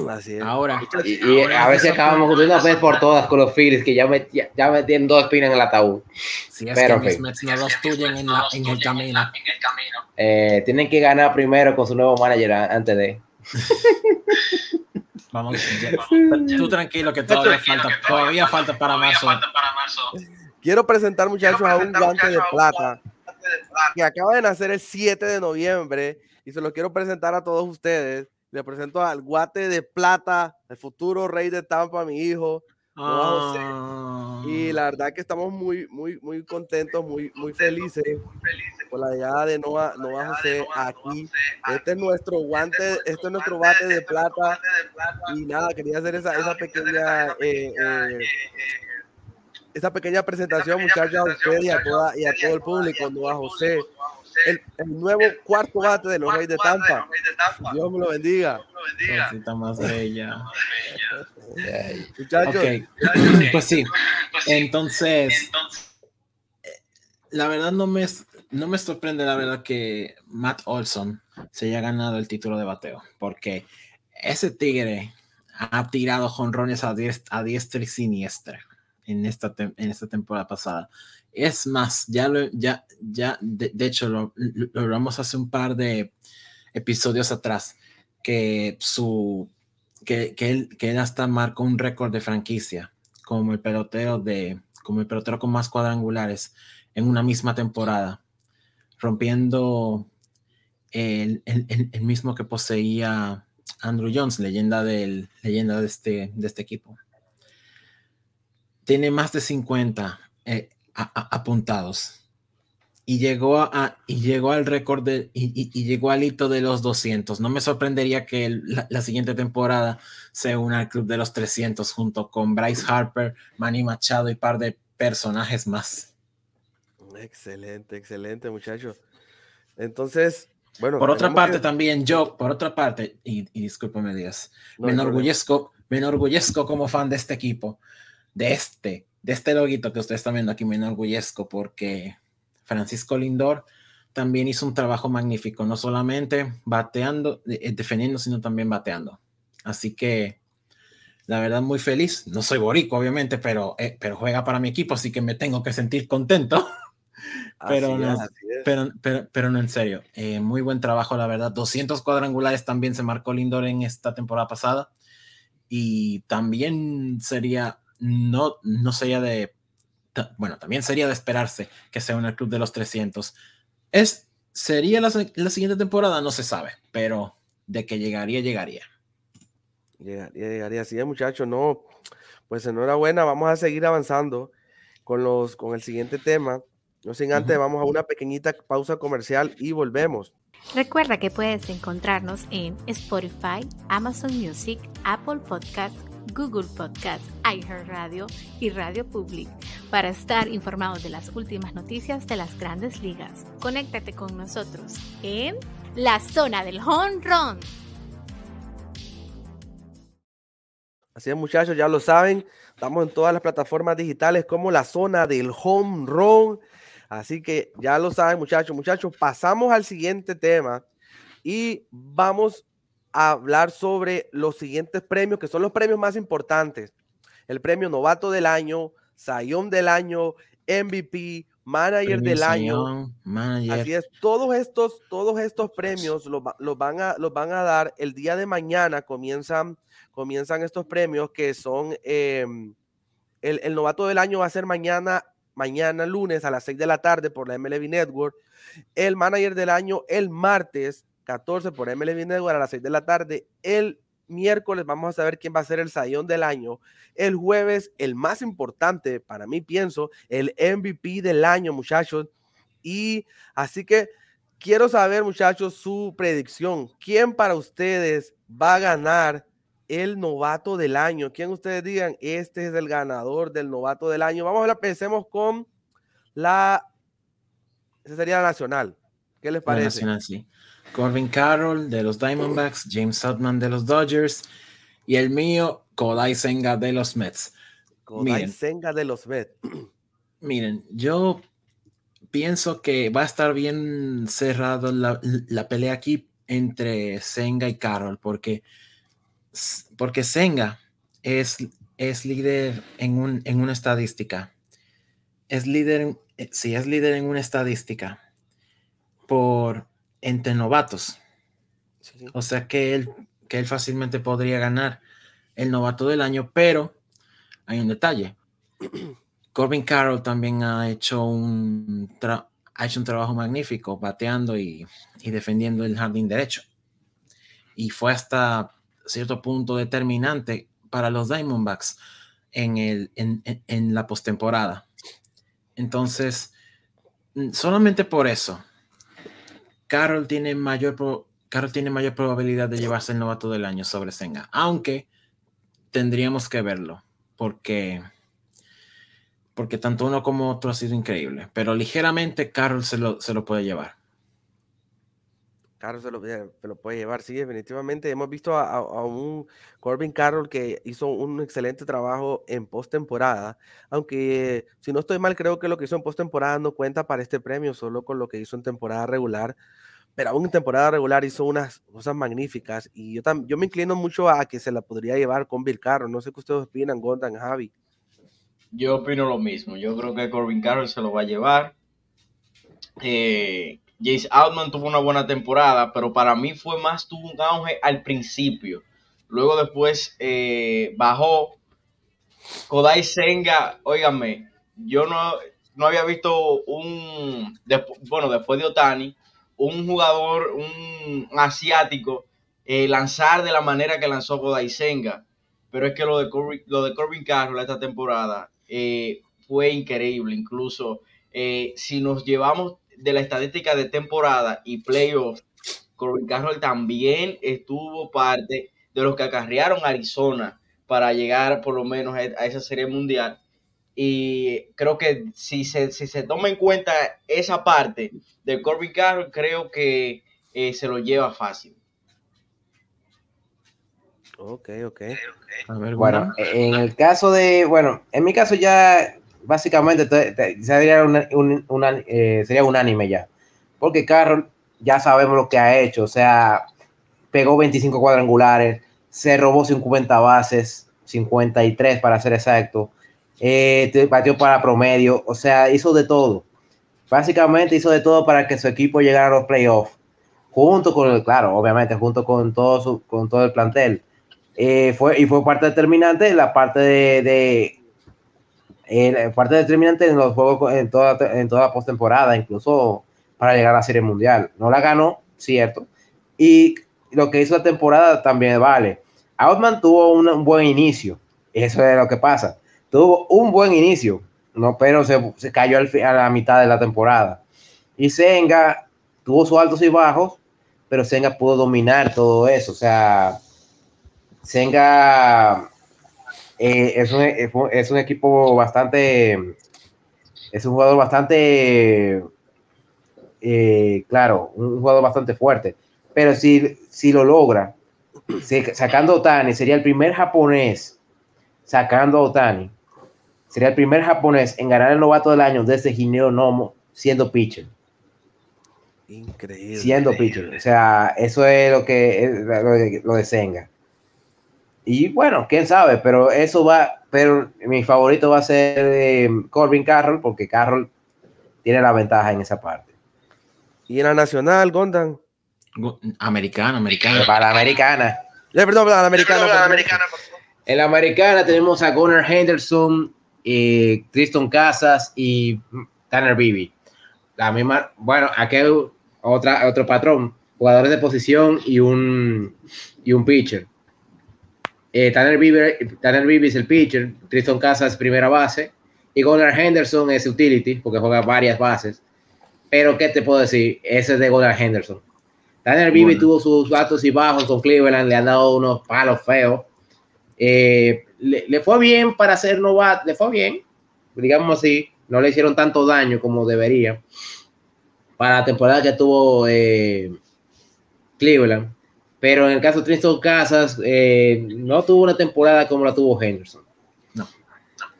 Así es. Ahora, y, a ver si acabamos de una vez por todas con los Phillies que ya me, ya, me tienen dos espinas en el ataúd. Si es Pero, que mis no los tuyen en, en, el camino. Eh, tienen que ganar primero con su nuevo manager antes de. *laughs* Vamos, tú tranquilo que todavía falta, todavía falta para marzo. Quiero presentar, muchachos, a un guante de plata que acaba de nacer el 7 de noviembre y se lo quiero presentar a todos ustedes. Le presento al guante de plata, el futuro rey de Tampa, mi hijo. Y la verdad que estamos muy, muy, muy contentos, muy, muy felices por la llegada de Noah, Noah José aquí. Este es nuestro guante, este es nuestro bate de plata. Y nada, quería hacer esa, esa pequeña eh, eh, esa pequeña presentación, muchachos, a ustedes y a, toda, y a todo el público, Noah José el, nuevo cuarto bate de los Reyes de Tampa. Dios me lo bendiga. Cosita más bella. Pues sí. Entonces, la verdad no me, no me sorprende la verdad que Matt Olson se haya ganado el título de bateo, porque ese tigre ha tirado jonrones a, a diestra y siniestra en esta, en esta temporada pasada. Es más, ya lo, ya, ya, de, hecho, lo, lo hablamos hace un par de episodios atrás, que su, que, que, él, que él hasta marcó un récord de franquicia como el pelotero de, como el pelotero con más cuadrangulares en una misma temporada, rompiendo el, el, el mismo que poseía Andrew Jones, leyenda, del, leyenda de, este, de este equipo. Tiene más de 50 apuntados. Y llegó, a, y llegó al récord de, y, llegó al hito de los 200. No me sorprendería que la, siguiente temporada se una al club de los 300 junto con Bryce Harper, Manny Machado y par de personajes más. Excelente, excelente, muchachos. Entonces, bueno. Por otra parte, también yo, por otra parte, y, y discúlpame, Díaz, me enorgullezco, me enorgullezco como fan de este equipo, de este, de este loguito que ustedes están viendo aquí me enorgullezco porque Francisco Lindor también hizo un trabajo magnífico, no solamente bateando, eh, defendiendo, sino también bateando. Así que la verdad muy feliz. No soy borico, obviamente, pero, eh, pero juega para mi equipo, así que me tengo que sentir contento. *laughs* pero, no, pero, pero, pero, no en serio. Eh, muy buen trabajo, la verdad. 200 cuadrangulares también se marcó Lindor en esta temporada pasada. Y también sería no, no sería de, bueno, también sería de esperarse que sea un club de los 300. Es, ¿Sería la, siguiente temporada? No se sabe, pero de que llegaría, llegaría. Llegaría, llegaría. Así es, muchachos, no, pues enhorabuena, vamos a seguir avanzando con, los, con el siguiente tema. No sin antes, vamos a una pequeñita pausa comercial y volvemos. Recuerda que puedes encontrarnos en Spotify, Amazon Music, Apple Podcasts, Google Podcasts, iHeartRadio y Radio Public para estar informado de las últimas noticias de las grandes ligas. Conéctate con nosotros en la zona del home run. Así es, muchachos, ya lo saben. Estamos en todas las plataformas digitales como la zona del home run. Así que ya lo saben, muchachos. Muchachos, pasamos al siguiente tema y vamos a hablar sobre los siguientes premios, que son los premios más importantes. El premio Novato del Año, Sayón del Año, MVP, Manager del Año. Así es, todos estos, todos estos premios los, van a, los van a dar el día de mañana, comienzan, comienzan estos premios que son, em, el, el novato del año va a ser mañana mañana lunes a las 6 de la tarde por la MLB Network. El manager del año el martes 14 por MLB Network a las 6 de la tarde. El miércoles vamos a saber quién va a ser el sayón del año. El jueves, el más importante para mí, pienso, el MVP del año, muchachos. Y así que quiero saber, muchachos, su predicción. ¿Quién para ustedes va a ganar el novato del año. ¿Quién ustedes digan? Este es el ganador del novato del año. Vamos a ver, pensemos con la. Esa sería la nacional. ¿Qué les parece? nacional, sí. Corbin Carroll de los Diamondbacks, James Sutman de los Dodgers y el mío, Kodai Senga de los Mets. Kodai Senga de los Mets. Miren, yo pienso que va a estar bien cerrado la, la pelea aquí entre Senga y Carroll, porque porque Senga es, es líder en, un, en una estadística. Es líder, eh, sí, es líder en una estadística por entre novatos. O sea que él, que él fácilmente podría ganar el novato del año, pero hay un detalle. *clears throat* Corbin Carroll también ha hecho un, ha hecho un trabajo magnífico bateando y, y defendiendo el jardín derecho. Y fue hasta cierto punto determinante para los Diamondbacks en, el, en, la postemporada. Entonces, solamente por eso, Carroll tiene mayor, Carroll tiene mayor probabilidad de llevarse el novato del año sobre Senga, aunque tendríamos que verlo, porque, porque tanto uno como otro ha sido increíble, pero ligeramente Carroll se lo, se lo puede llevar. Carroll se lo, puede llevar, sí, definitivamente. Hemos visto a, un Corbin Carroll que hizo un excelente trabajo en postemporada, aunque si no estoy mal, creo que lo que hizo en postemporada no cuenta para este premio, solo con lo que hizo en temporada regular. Pero aún en temporada regular hizo unas cosas magníficas y yo, yo me inclino mucho a que se la podría llevar con Bill Carroll. No sé qué ustedes opinan, Gondan, Javi. Yo opino lo mismo. Yo creo que Corbin Carroll se lo va a llevar. Eh, Jace Altman tuvo una buena temporada, pero para mí fue más, tuvo un auge al principio. Luego después eh, bajó. Kodai Senga, óigame, yo no, no había visto un, bueno, después de Otani, un jugador, un asiático, eh, lanzar de la manera que lanzó Kodai Senga. Pero es que lo de Corbin, lo de Carroll esta temporada eh, fue increíble. Incluso si nos llevamos de la estadística de temporada y playoff, Corbin Carroll también estuvo parte de los que acarrearon Arizona para llegar por lo menos a esa serie mundial. Y creo que si se, si se toma en cuenta esa parte de Corbin Carroll, creo que eh, se lo lleva fácil. Ok, ok. bueno, en el caso de, bueno, en mi caso ya básicamente sería, una, eh, sería unánime ya. Porque Carroll ya sabemos lo que ha hecho. O sea, pegó 25 cuadrangulares, se robó 50 bases, 53 para ser exacto. Eh, batió para promedio, o sea, hizo de todo. Básicamente hizo de todo para que su equipo llegara a los playoffs. Junto con el, claro, obviamente, junto con todo, con todo el plantel. Eh, fue, y fue parte determinante la parte de eh, parte determinante en los juegos en toda, en toda postemporada, incluso para llegar a la Serie Mundial. No la ganó, cierto. Y lo que hizo la temporada también vale. Outman tuvo un, buen inicio. Eso es lo que pasa. Tuvo un buen inicio. no, pero se, se cayó al, a la mitad de la temporada. Y Senga tuvo sus altos y bajos, pero Senga pudo dominar todo eso. O sea, Senga eh, es, un, es, un, equipo bastante, es un jugador bastante, eh, claro, un jugador bastante fuerte. Pero si, si lo logra, sacando a Otani, sería el primer japonés sacando a Otani. Sería el primer japonés en ganar el novato del año desde Gineo Nomo siendo pitcher. Increíble. Siendo pitcher. O sea, eso es lo que lo de, Senga. Y bueno, quién sabe, pero eso va, pero mi favorito va a ser eh, Corbin Carroll, porque Carroll tiene la ventaja en esa parte. ¿Y en la nacional, Gondan? Americana, americana. Para la americana. Eh, perdón, la americana. la americana en la americana tenemos a Gunnar Henderson, eh, Tristan Casas y Tanner Bibi. La misma, bueno, aquí hay otra, otro patrón, jugadores de posición y un, y un pitcher. Eh, Tanner, Bibi, Tanner Bibi es el pitcher, Tristan Casas primera base y Gunnar Henderson es utility porque juega varias bases. Pero, ¿qué te puedo decir? Ese es de Gunnar Henderson. Tanner Bibi tuvo sus altos y bajos con Cleveland, le han dado unos palos feos. Eh, le, fue bien para ser novato, le fue bien, digamos así, no le hicieron tanto daño como debería para la temporada que tuvo eh, Cleveland. Pero en el caso de Tristan Casas, eh, no tuvo una temporada como la tuvo Henderson. No.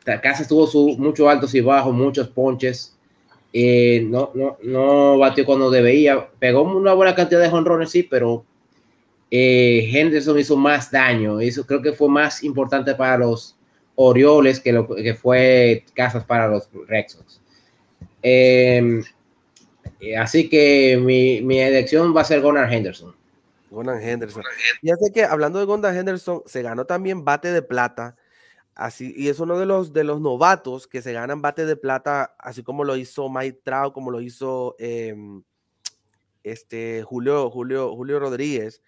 Casas tuvo su, muchos altos y bajos, muchos ponches. Eh, no, no, no batió cuando debía. Pegó una buena cantidad de jonrones, sí, pero eh, Henderson hizo más daño. Eso creo que fue más importante para los Orioles que lo que fue Casas para los Rexos. Em, eh, así que mi, mi, elección va a ser Gunnar Henderson. Gunnar Henderson. Ya sé que hablando de Gunnar Henderson, se ganó también bate de plata Así, y es uno de los, de los novatos que se ganan bate de plata, así como lo hizo Mike Trout, como lo hizo em, este Julio, Julio, Julio Rodríguez,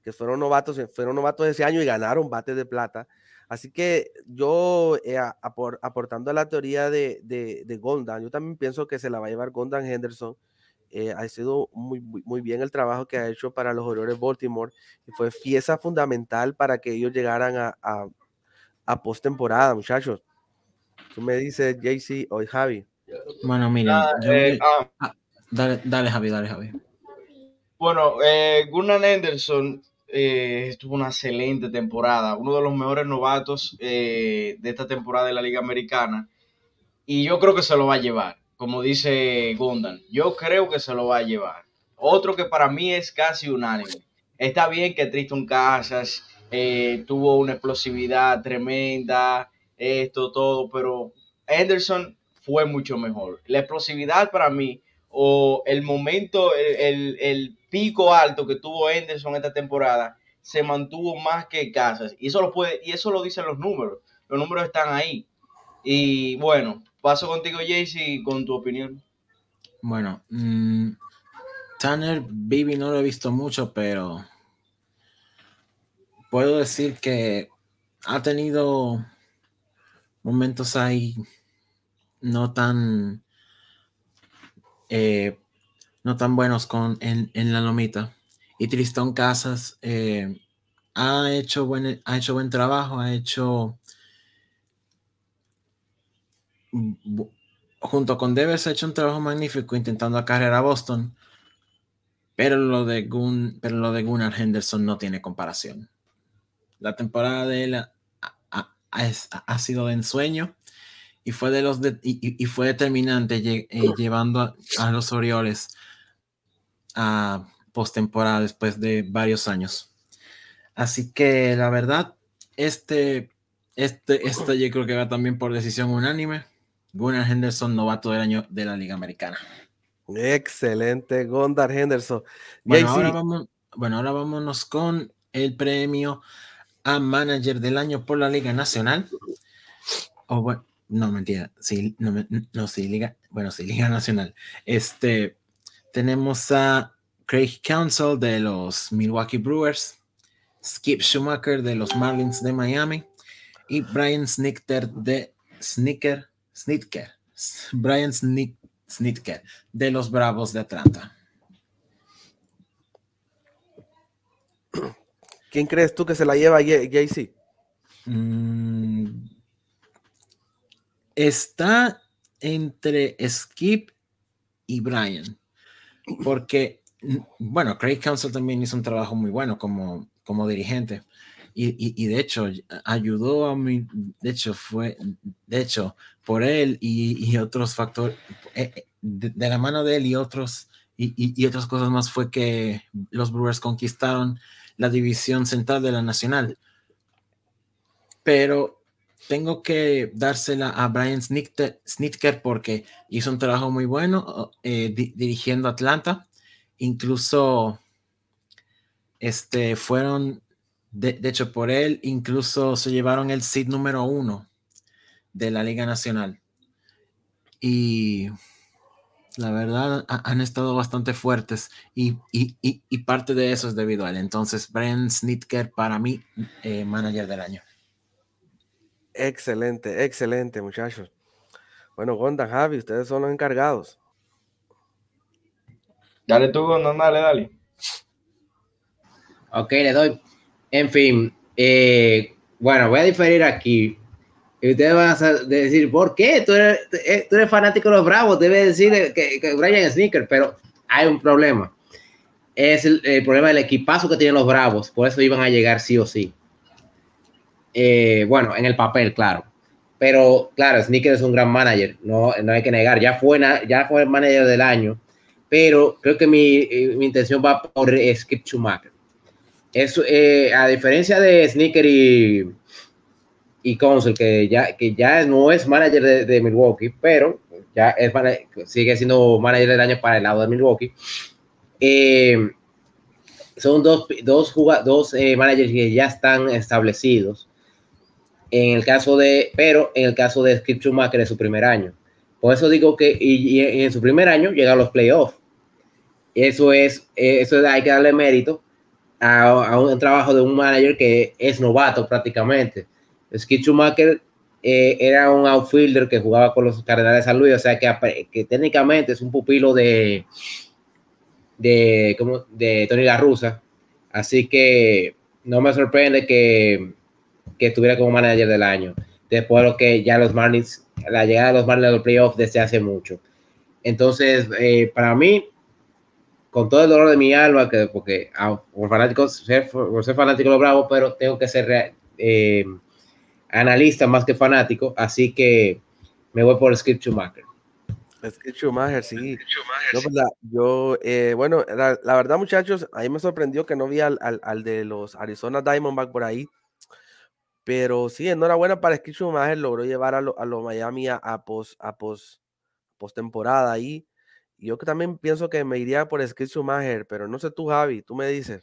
que fueron novatos, fueron novatos ese año y ganaron bate de plata. Así que yo, eh, aportando a la teoría de, de, Gondan, yo también pienso que se la va a llevar Gondan Henderson. Eh, ha sido muy, muy, bien el trabajo que ha hecho para los Orioles Baltimore y fue pieza fundamental para que ellos llegaran a, a postemporada, muchachos. Tú me dices, JC o Javi. Bueno, mira, ah, eh, ah. Dale, dale, Javi, dale, Javi. Bueno, eh, Gunnar Anderson eh, tuvo una excelente temporada, uno de los mejores novatos de esta temporada de la Liga Americana. Y yo creo que se lo va a llevar, como dice Gundan. Yo creo que se lo va a llevar. Otro que para mí es casi unánime. Está bien que Tristan Casas eh, tuvo una explosividad tremenda, esto, todo, pero Anderson fue mucho mejor. La explosividad para mí, o el momento, el, pico alto que tuvo Anderson esta temporada, se mantuvo más que Casas. Y eso lo puede, y eso lo dicen los números. Los números están ahí. Y bueno, paso contigo, Jaycee, con tu opinión. Bueno, mm, Tanner Baby no lo he visto mucho, pero puedo decir que ha tenido momentos ahí no tan eh, no tan buenos con en, la lomita y Tristón Casas eh, ha hecho buen ha hecho buen trabajo ha hecho junto con Devers ha hecho un trabajo magnífico intentando acarrear a Boston pero lo de pero lo de Gunnar Henderson no tiene comparación la temporada de él ha, sido de ensueño y fue, de los y, fue determinante eh, llevando a, los Orioles a postemporada después de varios años. Así que la verdad, este, este, este yo creo que va también por decisión unánime. Gunnar Henderson, novato del año de la Liga Americana. Excelente, Gunnar Henderson. Bueno, ahora, vamos, bueno ahora vámonos con el premio a Manager del Año por la Liga Nacional. O bueno, no, mentira, sí, no, no, sí, Liga, bueno, sí, Liga Nacional. Este, tenemos a Craig Council de los Milwaukee Brewers, Skip Schumacher de los Marlins de Miami y Brian Snicker de Snicker Snitker, Brian Snitker, de los Bravos de Atlanta. ¿Quién crees tú que se la lleva JC? Mm, está entre Skip y Brian. Porque, bueno, Craig Council también hizo un trabajo muy bueno como, como dirigente. Y, de hecho, ayudó a mí, de hecho, fue, de hecho, por él y, otros factores, eh, eh, de, la mano de él y otros, y, otras cosas más fue que los Brewers conquistaron la división central de la Nacional. Pero tengo que dársela a Brian Snitker porque hizo un trabajo muy bueno eh, dirigiendo Atlanta. Incluso este, fueron de, hecho, por él incluso se llevaron el seed número uno de la Liga Nacional. Y la verdad han estado bastante fuertes y, parte de eso es debido a él. Entonces, Brent Snitker para mí, eh, manager del año. Excelente, excelente, muchachos. Bueno, Gonda, Javi, ustedes son los encargados. Dale tú, Gonda, dale, dale. Ok, le doy. En fin, eh, bueno, voy a diferir aquí. Ustedes van a decir, ¿por qué? Tú eres, eh, tú eres fanático de los Bravos, debes decir que, que Brian Sneaker, pero hay un problema. Es el, problema del equipazo que tienen los Bravos, por eso iban a llegar sí o sí. Eh, bueno, en el papel, claro. Pero claro, Sneaker es un gran manager, no, no hay que negar. Ya fue, ya fue el manager del año, pero creo que mi, mi intención va por Skip Schumacher. Eso, eh, a diferencia de Sneaker y, y que ya, que ya no es manager de, Milwaukee, pero ya es, sigue siendo manager del año para el lado de Milwaukee. Eh, son dos, dos, dos eh, managers que ya están establecidos. En el caso de, pero en el caso de Skip Schumacher es su primer año. Por eso digo que y, en su primer año llega a los playoffs. Eso es, eso hay que darle mérito a, un trabajo de un manager que es novato prácticamente. Skip Schumacher eh, era un outfielder que jugaba con los Cardenales de San Luis, o sea que, que técnicamente es un pupilo de, de, como, de Tony La Russa. Así que no me sorprende que, que estuviera como manager del año. Después de lo que ya los Marlins, la llegada de los Marlins a los playoffs desde hace mucho. Entonces, eh, para mí, con todo el dolor de mi alma, que, porque ah, por, fanático, ser, ser fanático de los Bravos, pero tengo que ser eh, analista más que fanático, así que me voy por Skip Schumacher. Skip Schumacher, sí. No, pues yo, eh, bueno, la, verdad, muchachos, a mí me sorprendió que no vi al, al, de los Arizona Diamondback por ahí. Pero sí, enhorabuena para Skip Schumacher, logró llevar a los a Miami a, a post, a post, post temporada ahí yo también pienso que me iría por Skip Schumacher, pero no sé tú, Javi, tú me dices.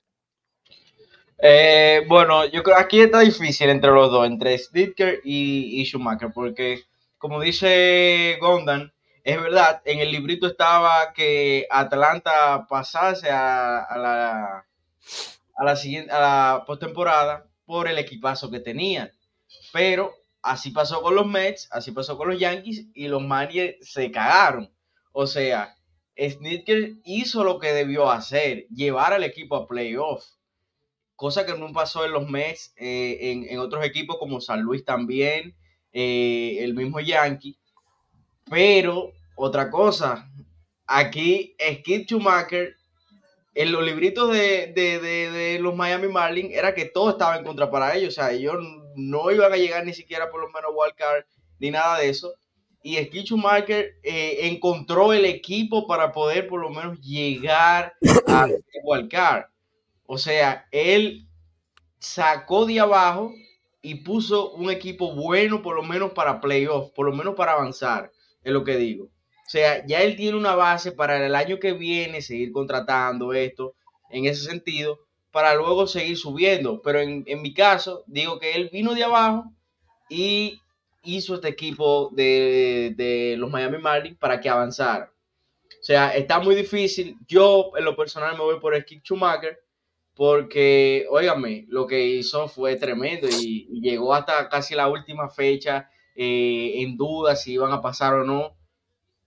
Eh, bueno, yo creo que aquí está difícil entre los dos, entre Sticker y, Schumacher, porque como dice Gondan, es verdad, en el librito estaba que Atlanta pasase a, la a la siguiente a la postemporada por el equipazo que tenía. Pero así pasó con los Mets, así pasó con los Yankees y los Mariners se cagaron. O sea, Snitker hizo lo que debió hacer, llevar al equipo a playoff, cosa que no pasó en los Mets, eh, en, otros equipos como San Luis también, eh, el mismo Yankee. Pero otra cosa, aquí Skip Schumacher, en los libritos de, los Miami Marlins, era que todo estaba en contra para ellos, o sea, ellos no iban a llegar ni siquiera por lo menos wildcard ni nada de eso y Skip Schumacher eh, encontró el equipo para poder por lo menos llegar a *coughs* Wildcard. O sea, él sacó de abajo y puso un equipo bueno por lo menos para playoff, por lo menos para avanzar, es lo que digo. O sea, ya él tiene una base para el año que viene seguir contratando esto en ese sentido, para luego seguir subiendo. Pero en, en mi caso, digo que él vino de abajo y hizo este equipo de, los Miami Marlins para que avanzara. O sea, está muy difícil. Yo, en lo personal, me voy por Skip Schumacher porque, óigame, lo que hizo fue tremendo y, llegó hasta casi la última fecha eh, en duda si iban a pasar o no.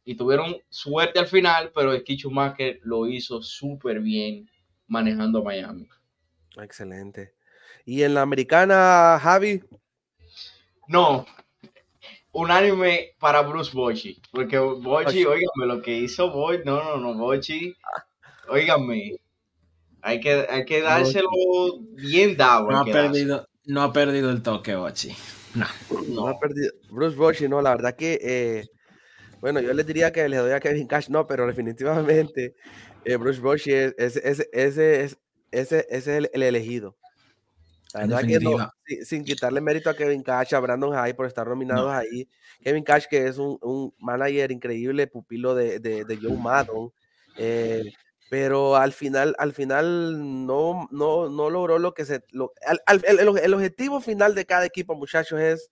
Y tuvieron suerte al final, pero Ski Schumacher lo hizo súper bien manejando a Miami. Excelente. ¿Y en la americana, Javi? No, unánime para Bruce Bochy, porque Bochy, óigame, lo que hizo Bochy, no, no, no, Bochy, óigame, hay que, hay que dárselo bien dado. No ha, perdido, no ha perdido el toque, Bochy. No. no. ha perdido. Bruce Bochy, no, la verdad que, eh, bueno, yo les diría que le doy a Kevin Cash, no, pero definitivamente eh, Bruce Bochy es, ese, ese, ese, es el, elegido. La verdad que no, sin, quitarle mérito a Kevin Cash, a Brandon High por estar nominados ahí. Kevin Cash, que es un, un manager increíble, pupilo de, de, de Joe Maddon. Eh, pero al final, al final no, no, no logró lo que se... Lo, el, el, objetivo final de cada equipo, muchachos, es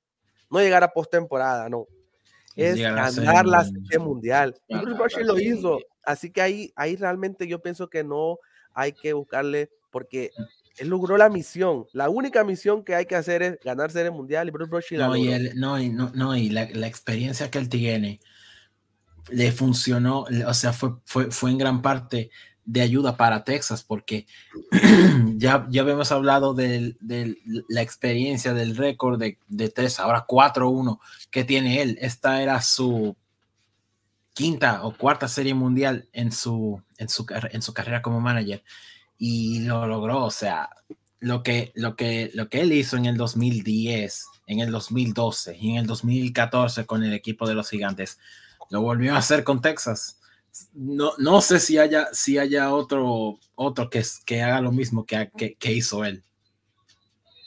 no llegar a postemporada, no. Es ganar la serie mundial. Y Bruce lo hizo. Así que ahí, ahí realmente yo pienso que no hay que buscarle, porque él logró la misión. La única misión que hay que hacer es ganar serie mundial y Bruce no, y no, y, no, no, y la, la, experiencia que él tiene le funcionó, o sea, fue, fue, fue en gran parte de ayuda para Texas, porque *clears throat* ya, ya habíamos hablado de, la experiencia del récord de, de Texas, ahora 4-1 que tiene él. Esta era su quinta o cuarta serie mundial en su, en su, en su carrera como manager y lo logró. O sea, lo que, lo, que, lo que él hizo en el 2010, en el 2012 y en el 2014 con el equipo de los gigantes, lo volvió a hacer con Texas no, no sé si haya, si haya otro, otro que, que haga lo mismo que, que, hizo él.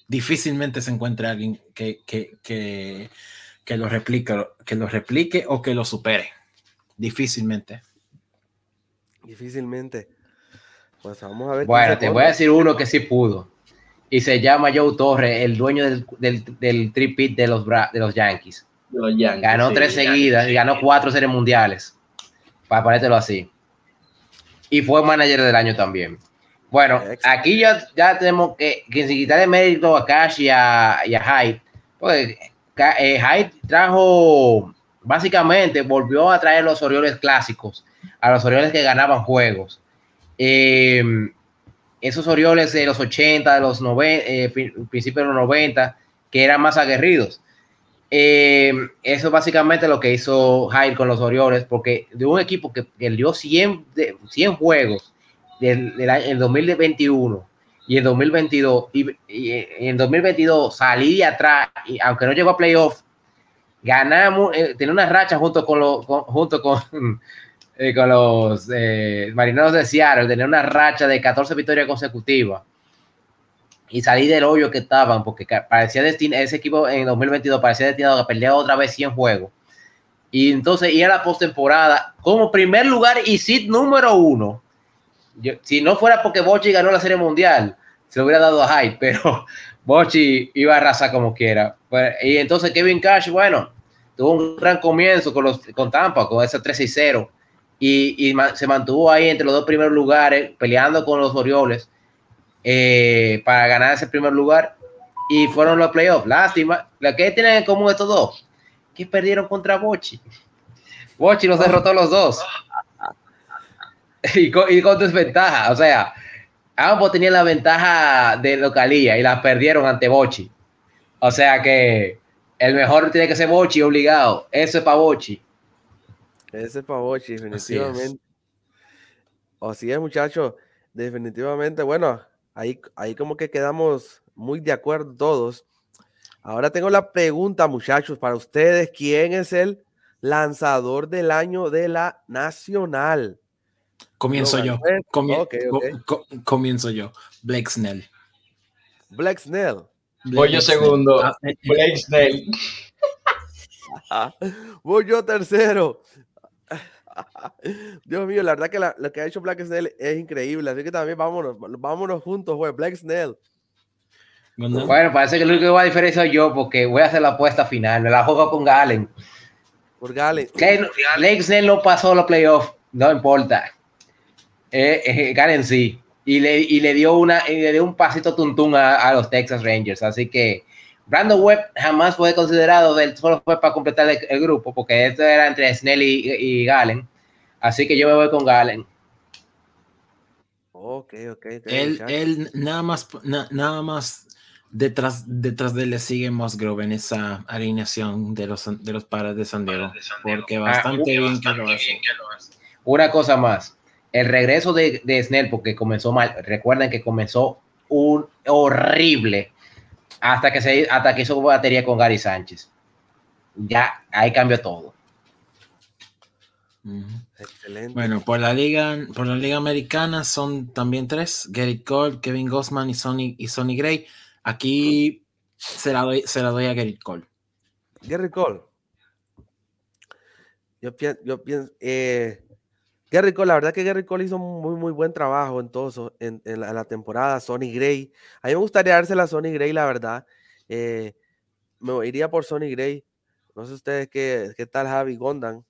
Difícilmente se encuentre alguien que, que, que, lo replique, que lo replique o que lo supere. Difícilmente. Difícilmente. Pues vamos a ver. Bueno, te voy a decir uno que sí pudo. Y se llama Joe Torre, el dueño del, del, del tripit de los, de los Yankees. ganó tres seguidas y ganó cuatro series mundiales para ponértelo así. Y fue manager del año también. Bueno, aquí ya, ya tenemos que, que sin quitarle mérito a Cash y a, y a Hyde, pues eh, Hyde trajo, básicamente, volvió a traer los Orioles clásicos, a los Orioles que ganaban juegos. Em, esos Orioles de los 80, de los 90, eh, principios de los 90, que eran más aguerridos. Eh, eso es básicamente lo que hizo Jair con los Orioles, porque de un equipo que, dio 100, 100 juegos del, en 2021 y en 2022, y, en 2022 salí atrás, y aunque no llegó a playoff, ganamos, eh, tenía una racha junto con, los junto con, eh, con los eh, marineros de Seattle, tenía una racha de 14 victorias consecutivas y salí del hoyo que estaban, porque parecía destinado, ese equipo en 2022 parecía destinado a pelear otra vez 100 juegos. Y entonces ir a la postemporada como primer lugar y sit número uno. si no fuera porque Bochi ganó la Serie Mundial, se lo hubiera dado a Hyde, *laughs* pero Bochi iba a arrasar como quiera. Pues, y entonces Kevin Cash, bueno, tuvo un gran comienzo con, los, con Tampa, con ese 3 0. Y, se mantuvo ahí entre los dos primeros lugares, peleando con los Orioles eh, para ganar ese primer lugar y fueron los playoffs. Lástima. Lo que tienen en común estos dos, que perdieron contra Bochi. Bochi los derrotó los dos. *laughs* y, con, y con desventaja. O sea, ambos tenían la ventaja de localía y la perdieron ante Bochi. O sea que el mejor tiene que ser Bochi obligado. Eso es para Bochi. Ese es para Bochi, definitivamente. Así es, muchachos. Definitivamente, bueno, Ahí, ahí como que quedamos muy de acuerdo todos. Ahora tengo la pregunta, muchachos, para ustedes, ¿quién es el lanzador del año de la Nacional? Comienzo yo. comienzo yo. Blake Snell. Blake Snell. Voy yo segundo. Ah, eh, Blake Snell. *laughs* Voy yo tercero. *laughs* Dios mío, la verdad que lo que ha hecho Black Snell es increíble. Así que también vámonos, vámonos juntos, güey. Black Snell. Bueno, parece que lo único que va a diferenciar yo porque voy a hacer la apuesta final. Me la juego con Galen. Por Galen. Black Snell no pasó los playoffs. No importa. Eh, eh, Galen sí. Y le, y le dio una y le dio un pasito tuntún a, a los Texas Rangers. Así que Brandon Webb jamás fue considerado, del, solo fue para completar el, grupo, porque esto era entre Snell y, y, Galen. Así que yo me voy con Galen. Ok, ok. Él, él nada más, nada más detrás, detrás de él le sigue Musgrove en esa alineación de los, de los padres de San Diego, porque ah, bastante, bien, que lo hace. Una cosa más, el regreso de, de Snell, porque comenzó mal, recuerden que comenzó un horrible hasta que se hasta que hizo batería con Gary Sánchez. Ya ahí cambió todo. Excelente. Bueno, por la liga, por la liga americana son también tres: Gary Cole, Kevin Gossman y Sonny y Sonny Gray. Aquí se la doy, se la doy a Gary Cole. Gary Cole. Yo pienso, yo pienso eh, Gary Cole, la verdad que Gary Cole hizo muy, muy buen trabajo en todo en, la, temporada. Sonny Gray. A mí me gustaría dársela a Sonny Gray, la verdad. Eh, me iría por Sonny Gray. No sé ustedes qué, qué tal Javi Gondan.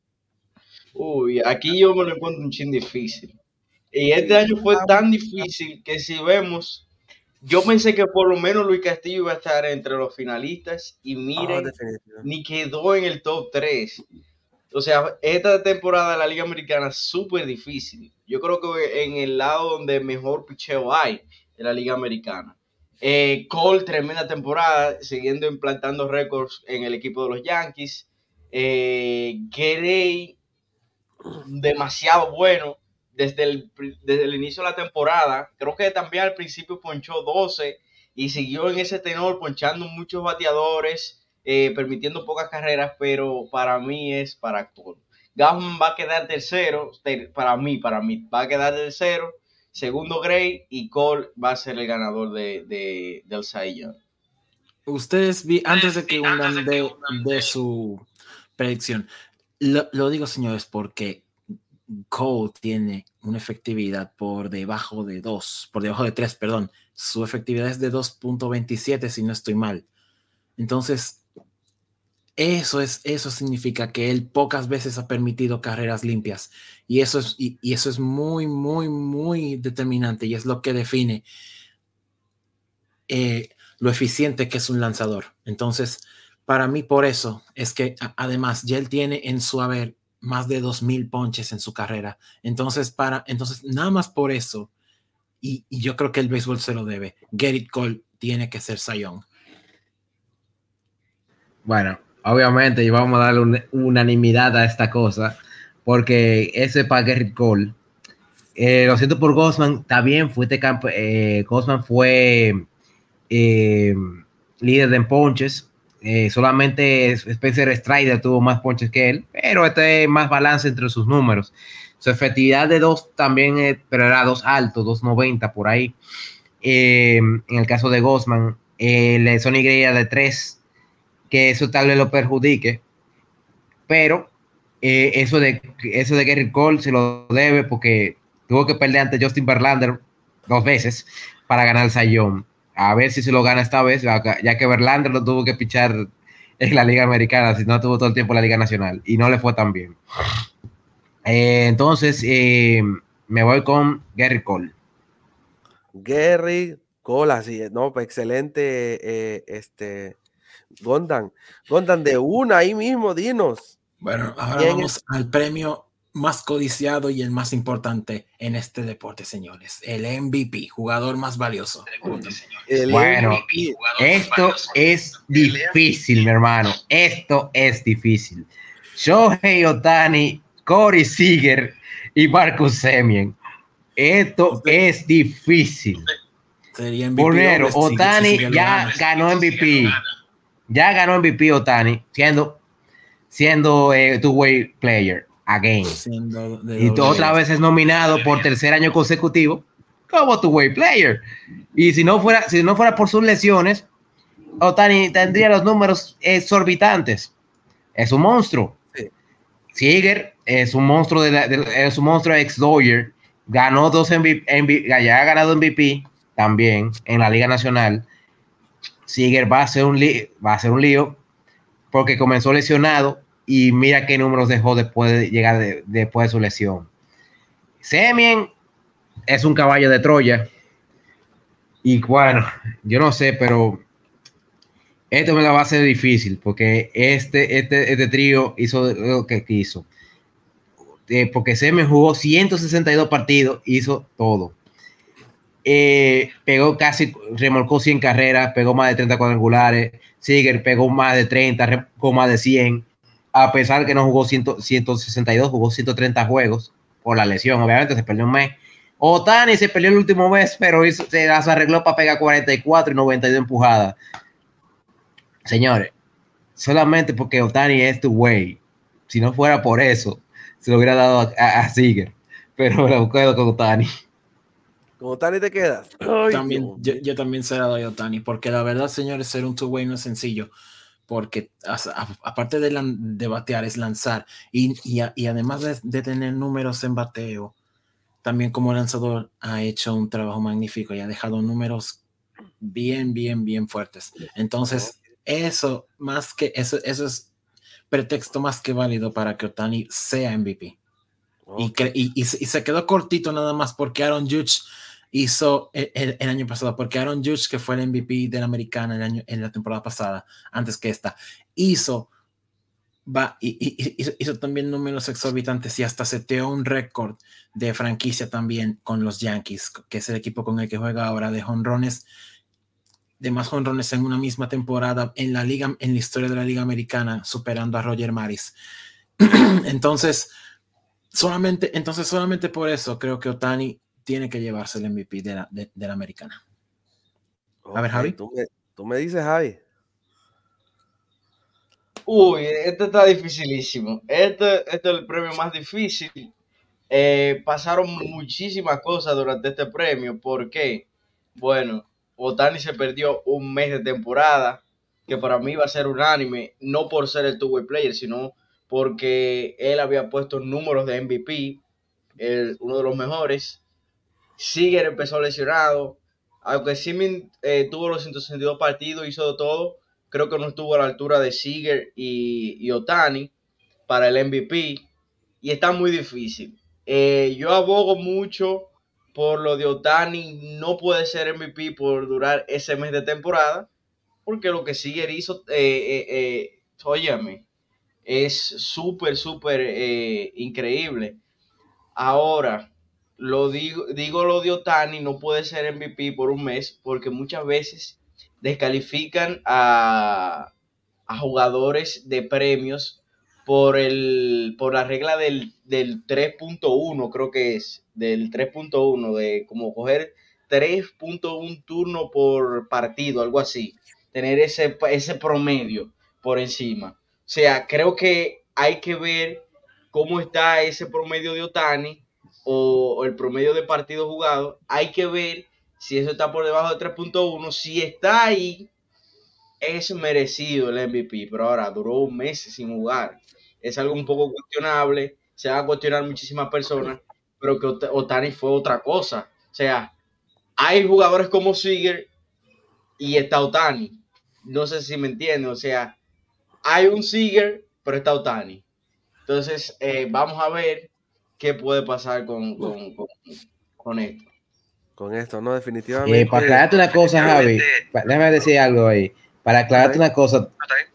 Uy, aquí yo me lo encuentro un chin difícil. Y este año fue tan difícil que si vemos, yo pensé que por lo menos Luis Castillo iba a estar entre los finalistas y miren, ni quedó en el top 3. O sea, esta temporada de la Liga Americana es súper difícil. Yo creo que en el lado donde mejor picheo hay en la Liga Americana. Eh, Cole, tremenda temporada, siguiendo implantando récords en el equipo de los Yankees. Eh, demasiado bueno desde el, desde el inicio de la temporada. Creo que también al principio ponchó 12 y siguió en ese tenor ponchando muchos bateadores, eh, permitiendo pocas carreras, pero para mí es para Cole. Gausman va a quedar tercero, para mí, para mí, va a quedar tercero. Segundo Gray y Cole va a ser el ganador de, del Cy Ustedes vi, antes de que hundan de, su predicción, lo, digo, señores, porque Cole tiene una efectividad por debajo de 2, por debajo de 3, perdón. Su efectividad es de 2.27, si no estoy mal. Entonces, eso, es, eso significa que él pocas veces ha permitido carreras limpias. Y eso, es, y, eso es muy, muy, muy determinante y es lo que define eh, lo eficiente que es un lanzador. Entonces, para mí por eso es que además ya él tiene en su haber más de 2000 ponches en su carrera. Entonces, para, entonces nada más por eso, y, yo creo que el béisbol se lo debe, Gerrit Cole tiene que ser Sayón. Bueno, obviamente vamos a darle unanimidad a esta cosa, porque ese para Gerrit Cole. Eh, lo siento por Gosman, fue este eh, fue eh, líder de ponches, solamente Spencer Strider tuvo más ponches que él, pero este es más balance entre sus números. Su efectividad de dos también, pero era dos alto, 2.90 por ahí. En el caso de Gosman, el Sony Gray de tres, que eso tal vez lo perjudique, pero eso de eso de Gary Cole se lo debe porque tuvo que perder ante Justin Verlander dos veces para ganar el Sayón a ver si se lo gana esta vez, ya que Verlander lo tuvo que pichar en la Liga Americana, si no tuvo todo el tiempo en la Liga Nacional y no le fue tan bien. Eh, entonces, eh, me voy con Gary Cole. Gary Cole, así es, no, excelente, eh, este, Gondan, Gondan de una ahí mismo, dinos. Bueno, ahora vamos al premio más codiciado y el más importante en este deporte, señores. El MVP, jugador más valioso. bueno, esto es difícil, mi hermano. Esto es difícil. Shohei Otani, Corey Seager y Marcus Semien. Esto es difícil. Primero, Otani ya ganó MVP. Ya ganó MVP Otani, siendo, siendo eh, two-way player again. Y otra vez es nominado por *laughs* tercer año consecutivo como tu way player. Y si no fuera, si no fuera por sus lesiones, Otani tendría los números exorbitantes. Es un monstruo. Seager es un monstruo de, la, es un monstruo ex Dodger. Ganó dos MVP, ya ha ganado MVP también en la Liga Nacional. Seager va a ser un va a ser un lío porque comenzó lesionado y mira qué números dejó después de llegar después de su lesión. Semien es un caballo de Troya. Y bueno, yo no sé, pero Esto me la va a ser difícil porque este, este, este trío hizo lo que quiso. Eh, porque me jugó 162 partidos, hizo todo. Eh, pegó casi, remolcó 100 carreras, pegó más de 30 cuadrangulares. Seager pegó más de 30, con más de 100. A pesar que no jugó 162, jugó 130 juegos por la lesión. Obviamente se perdió un mes. Otani se perdió el último mes, pero se las arregló para pegar 44 y 92 empujadas. Señores, solamente porque Otani es tu way. Si no fuera por eso, se lo hubiera dado a, a, Pero lo quedo con Otani. ¿Con Otani te quedas? *clears throat* también, yo, también se la doy a Otani, porque la verdad, señores, ser un two-way no es sencillo. Porque aparte de, de, batear, es lanzar. Y, y, además de, de tener números en bateo, también como lanzador ha hecho un trabajo magnífico y ha dejado números bien, bien, bien fuertes. Entonces, eso más que eso, eso es pretexto más que válido para que Otani sea MVP. Y, y, se quedó cortito nada más porque Aaron Judge hizo el, año pasado, porque Aaron Judge, que fue el MVP de la americana el año, en la temporada pasada, antes que esta, hizo, va, y, hizo, también números exorbitantes y hasta seteó un récord de franquicia también con los Yankees, que es el equipo con el que juega ahora de honrones de más jonrones en una misma temporada en la liga, en la historia de la liga americana, superando a Roger Maris. *clears throat* entonces, solamente, entonces solamente por eso creo que Otani tiene que llevarse el MVP de la, de, la americana. a ver, Javi. Tú me, dices, Javi. Uy, este está dificilísimo. Este, este es el premio más difícil. Eh, pasaron muchísimas cosas durante este premio. ¿Por qué? Bueno, Otani se perdió un mes de temporada, que para mí va a ser unánime, no por ser el two-way player, sino porque él había puesto números de MVP, uno de los mejores. Seager empezó lesionado, aunque Simin eh, tuvo los 162 partidos, hizo todo, creo que no estuvo a la altura de Seager y, y Otani para el MVP, y está muy difícil. Eh, yo abogo mucho por lo de Otani no puede ser MVP por durar ese mes de temporada, porque lo que Siger hizo, eh, eh, es súper, súper increíble. Ahora, lo digo, digo lo de Otani no puede ser MVP por un mes, porque muchas veces descalifican a, a jugadores de premios por, el, por la regla del, del 3.1, creo que es, del 3.1, de como coger 3.1 turno por partido, algo así, tener ese, ese promedio por encima. O sea, creo que hay que ver cómo está ese promedio de Otani o, el promedio de partidos jugados. Hay que ver si eso está por debajo de 3.1. Si está ahí, es merecido el MVP, pero ahora duró un mes sin jugar es algo un poco cuestionable, se va a cuestionar muchísimas personas, pero que Otani fue otra cosa. O sea, hay jugadores como Seager y está Otani. No sé si me entienden, o sea, hay un Seager, pero está Otani. Entonces, eh, vamos a ver qué puede pasar con, con, esto. Con esto, no, definitivamente. Eh, para aclararte una cosa, Javi, déjame decir algo ahí. Para aclararte una cosa,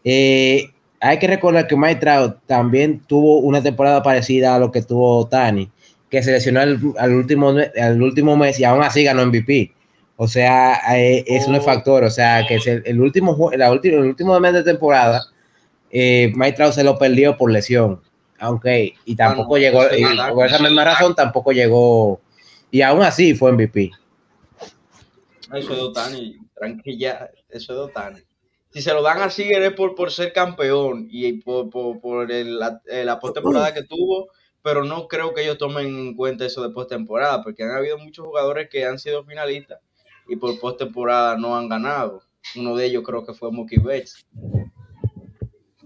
eh, hay que recordar que Mike Trout también tuvo una temporada parecida a lo que tuvo Tani, que se lesionó al, último, al último mes y aún así ganó MVP. O sea, eh, eso no es oh. factor. O sea, que el, último, la última, el último mes de temporada, eh, Mike Trout se lo perdió por lesión. Aunque, y tampoco llegó, por esa misma razón, tampoco llegó. Y aún así fue MVP. Eso es Otani, tranquila, eso es Otani si se lo dan a Siger es por, por ser campeón y por, por, el, la, postemporada que tuvo, pero no creo que ellos tomen en cuenta eso de postemporada, porque han habido muchos jugadores que han sido finalistas y por postemporada no han ganado. Uno de ellos creo que fue Mookie Betts.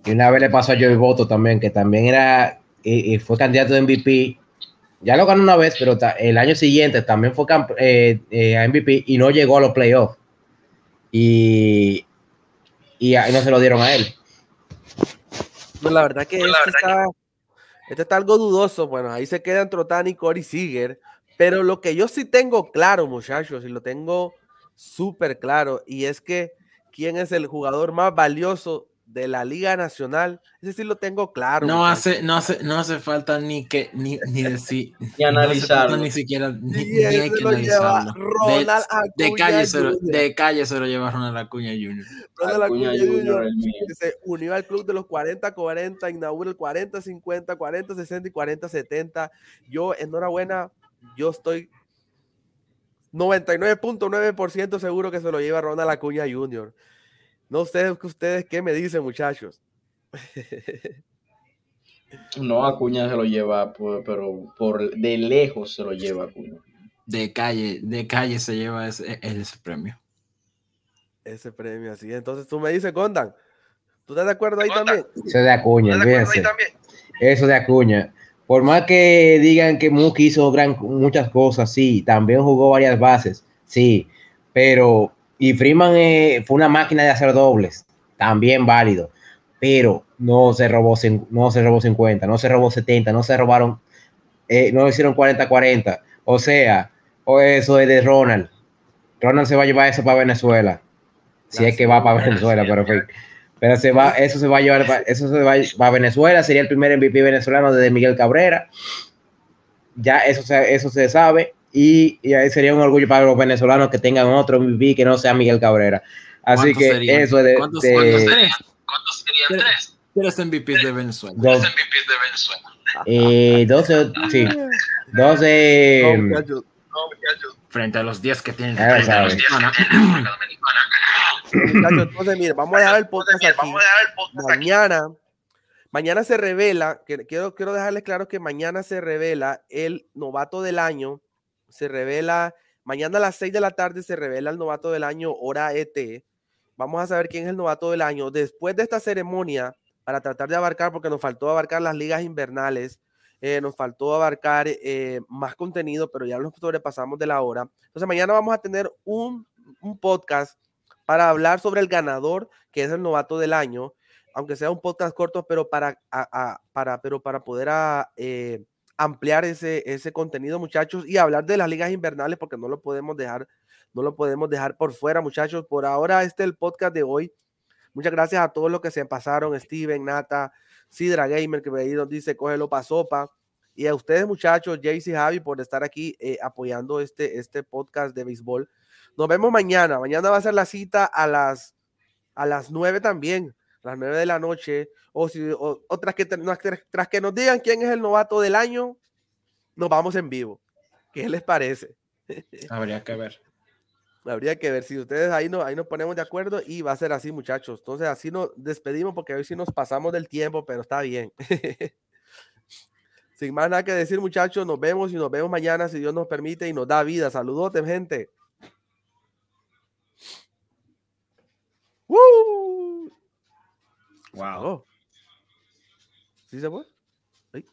Y una vez le pasó a Joey Boto también, que también era y, fue candidato de MVP. Ya lo ganó una vez, pero el año siguiente también fue eh, eh, a MVP y no llegó a los playoffs. Y y ahí no se lo dieron a él. Pues la verdad que, este, está, este, está, algo dudoso. Bueno, ahí se quedan Trotani y Cory Seager. Pero lo que yo sí tengo claro, muchachos, y lo tengo súper claro, y es que quién es el jugador más valioso de la Liga Nacional, ese sí lo tengo claro. No hace, no hace, no hace falta ni que ni, ni decir *laughs* ni analizarlo. ni siquiera ni, ni hay que analizarlo. Ronald de, de, calle se lo, de calle se lo lleva Ronald Acuña Jr. Ronald Acuña Acuña Jr. Jr. se unió al club de los 40-40, inaugura el 40-50, 40-60 y 40-70. Yo, enhorabuena, yo estoy 99.9% seguro que se lo lleva Ronald Acuña Jr. No sé ustedes qué me dicen, muchachos. No, Acuña se lo lleva, pero por de lejos se lo lleva Acuña. De calle, de calle se lleva ese, ese premio. Ese premio, así. Entonces tú me dices, Gondan, ¿tú estás de acuerdo ahí también? Eso de Acuña, fíjense. Eso de Acuña. Por más que digan que Muki hizo gran, muchas cosas, sí, también jugó varias bases, sí, pero y Freeman eh, fue una máquina de hacer dobles, también válido, pero no se robó, no se robó 50, no se robó 70, no se robaron, eh, no hicieron 40-40. O sea, o eso es de Ronald. Ronald se va a llevar eso para Venezuela. Si es que va para Venezuela, pero, pero se va, eso se va a llevar, eso se va a Venezuela, sería el primer MVP venezolano desde Miguel Cabrera. Ya eso se, eso se sabe y, y sería un orgullo para los venezolanos que tengan otro MVP que no sea Miguel Cabrera. Así que serían? eso es de, ¿Cuántos, de, ¿cuántos serían? ¿Cuántos serían tres? Tres MVPs de Venezuela. Dos, tres MVPs de Venezuela. Eh, 12, sí, 12. No, muchachos. Frente a los 10 que tienen. Dominicana. Muchachos, entonces, mire, vamos a dejar el podcast aquí. Mañana, mañana se revela, que quiero, quiero dejarles claro que mañana se revela el novato del año. Se revela, mañana a las 6 de la tarde se revela el novato del año, hora ET. Vamos a saber quién es el novato del año. Después de esta ceremonia, para tratar de abarcar, porque nos faltó abarcar las ligas invernales, eh, nos faltó abarcar eh, más contenido, pero ya nos sobrepasamos de la hora. Entonces, mañana vamos a tener un, podcast para hablar sobre el ganador, que es el novato del año, aunque sea un podcast corto, pero para, para, pero para poder eh, ampliar ese, ese contenido, muchachos, y hablar de las ligas invernales, porque no lo podemos dejar, no lo podemos dejar por fuera, muchachos. Por ahora, este es el podcast de hoy. Muchas gracias a todos los que se pasaron, Steven, Nata, Sidra Gamer, que ahí nos dice, cógelo pa' sopa. Y a ustedes, muchachos, Jayce y Javi, por estar aquí eh, apoyando este, este podcast de béisbol. Nos vemos mañana. Mañana va a ser la cita a las, a las 9 también, a las 9 de la noche. O, si, o, o tras, que, tras, tras que nos digan quién es el novato del año, nos vamos en vivo. ¿Qué les parece? *laughs* Habría que ver. Habría que ver si ustedes ahí, no, ahí nos ponemos de acuerdo y va a ser así, muchachos. Entonces, así nos despedimos porque hoy sí nos pasamos del tiempo, pero está bien. *laughs* Sin más nada que decir, muchachos, nos vemos y nos vemos mañana si Dios nos permite y nos da vida. Saludos, gente. ¡Woo! Wow. Oh. ¿Sí se fue? Ahí.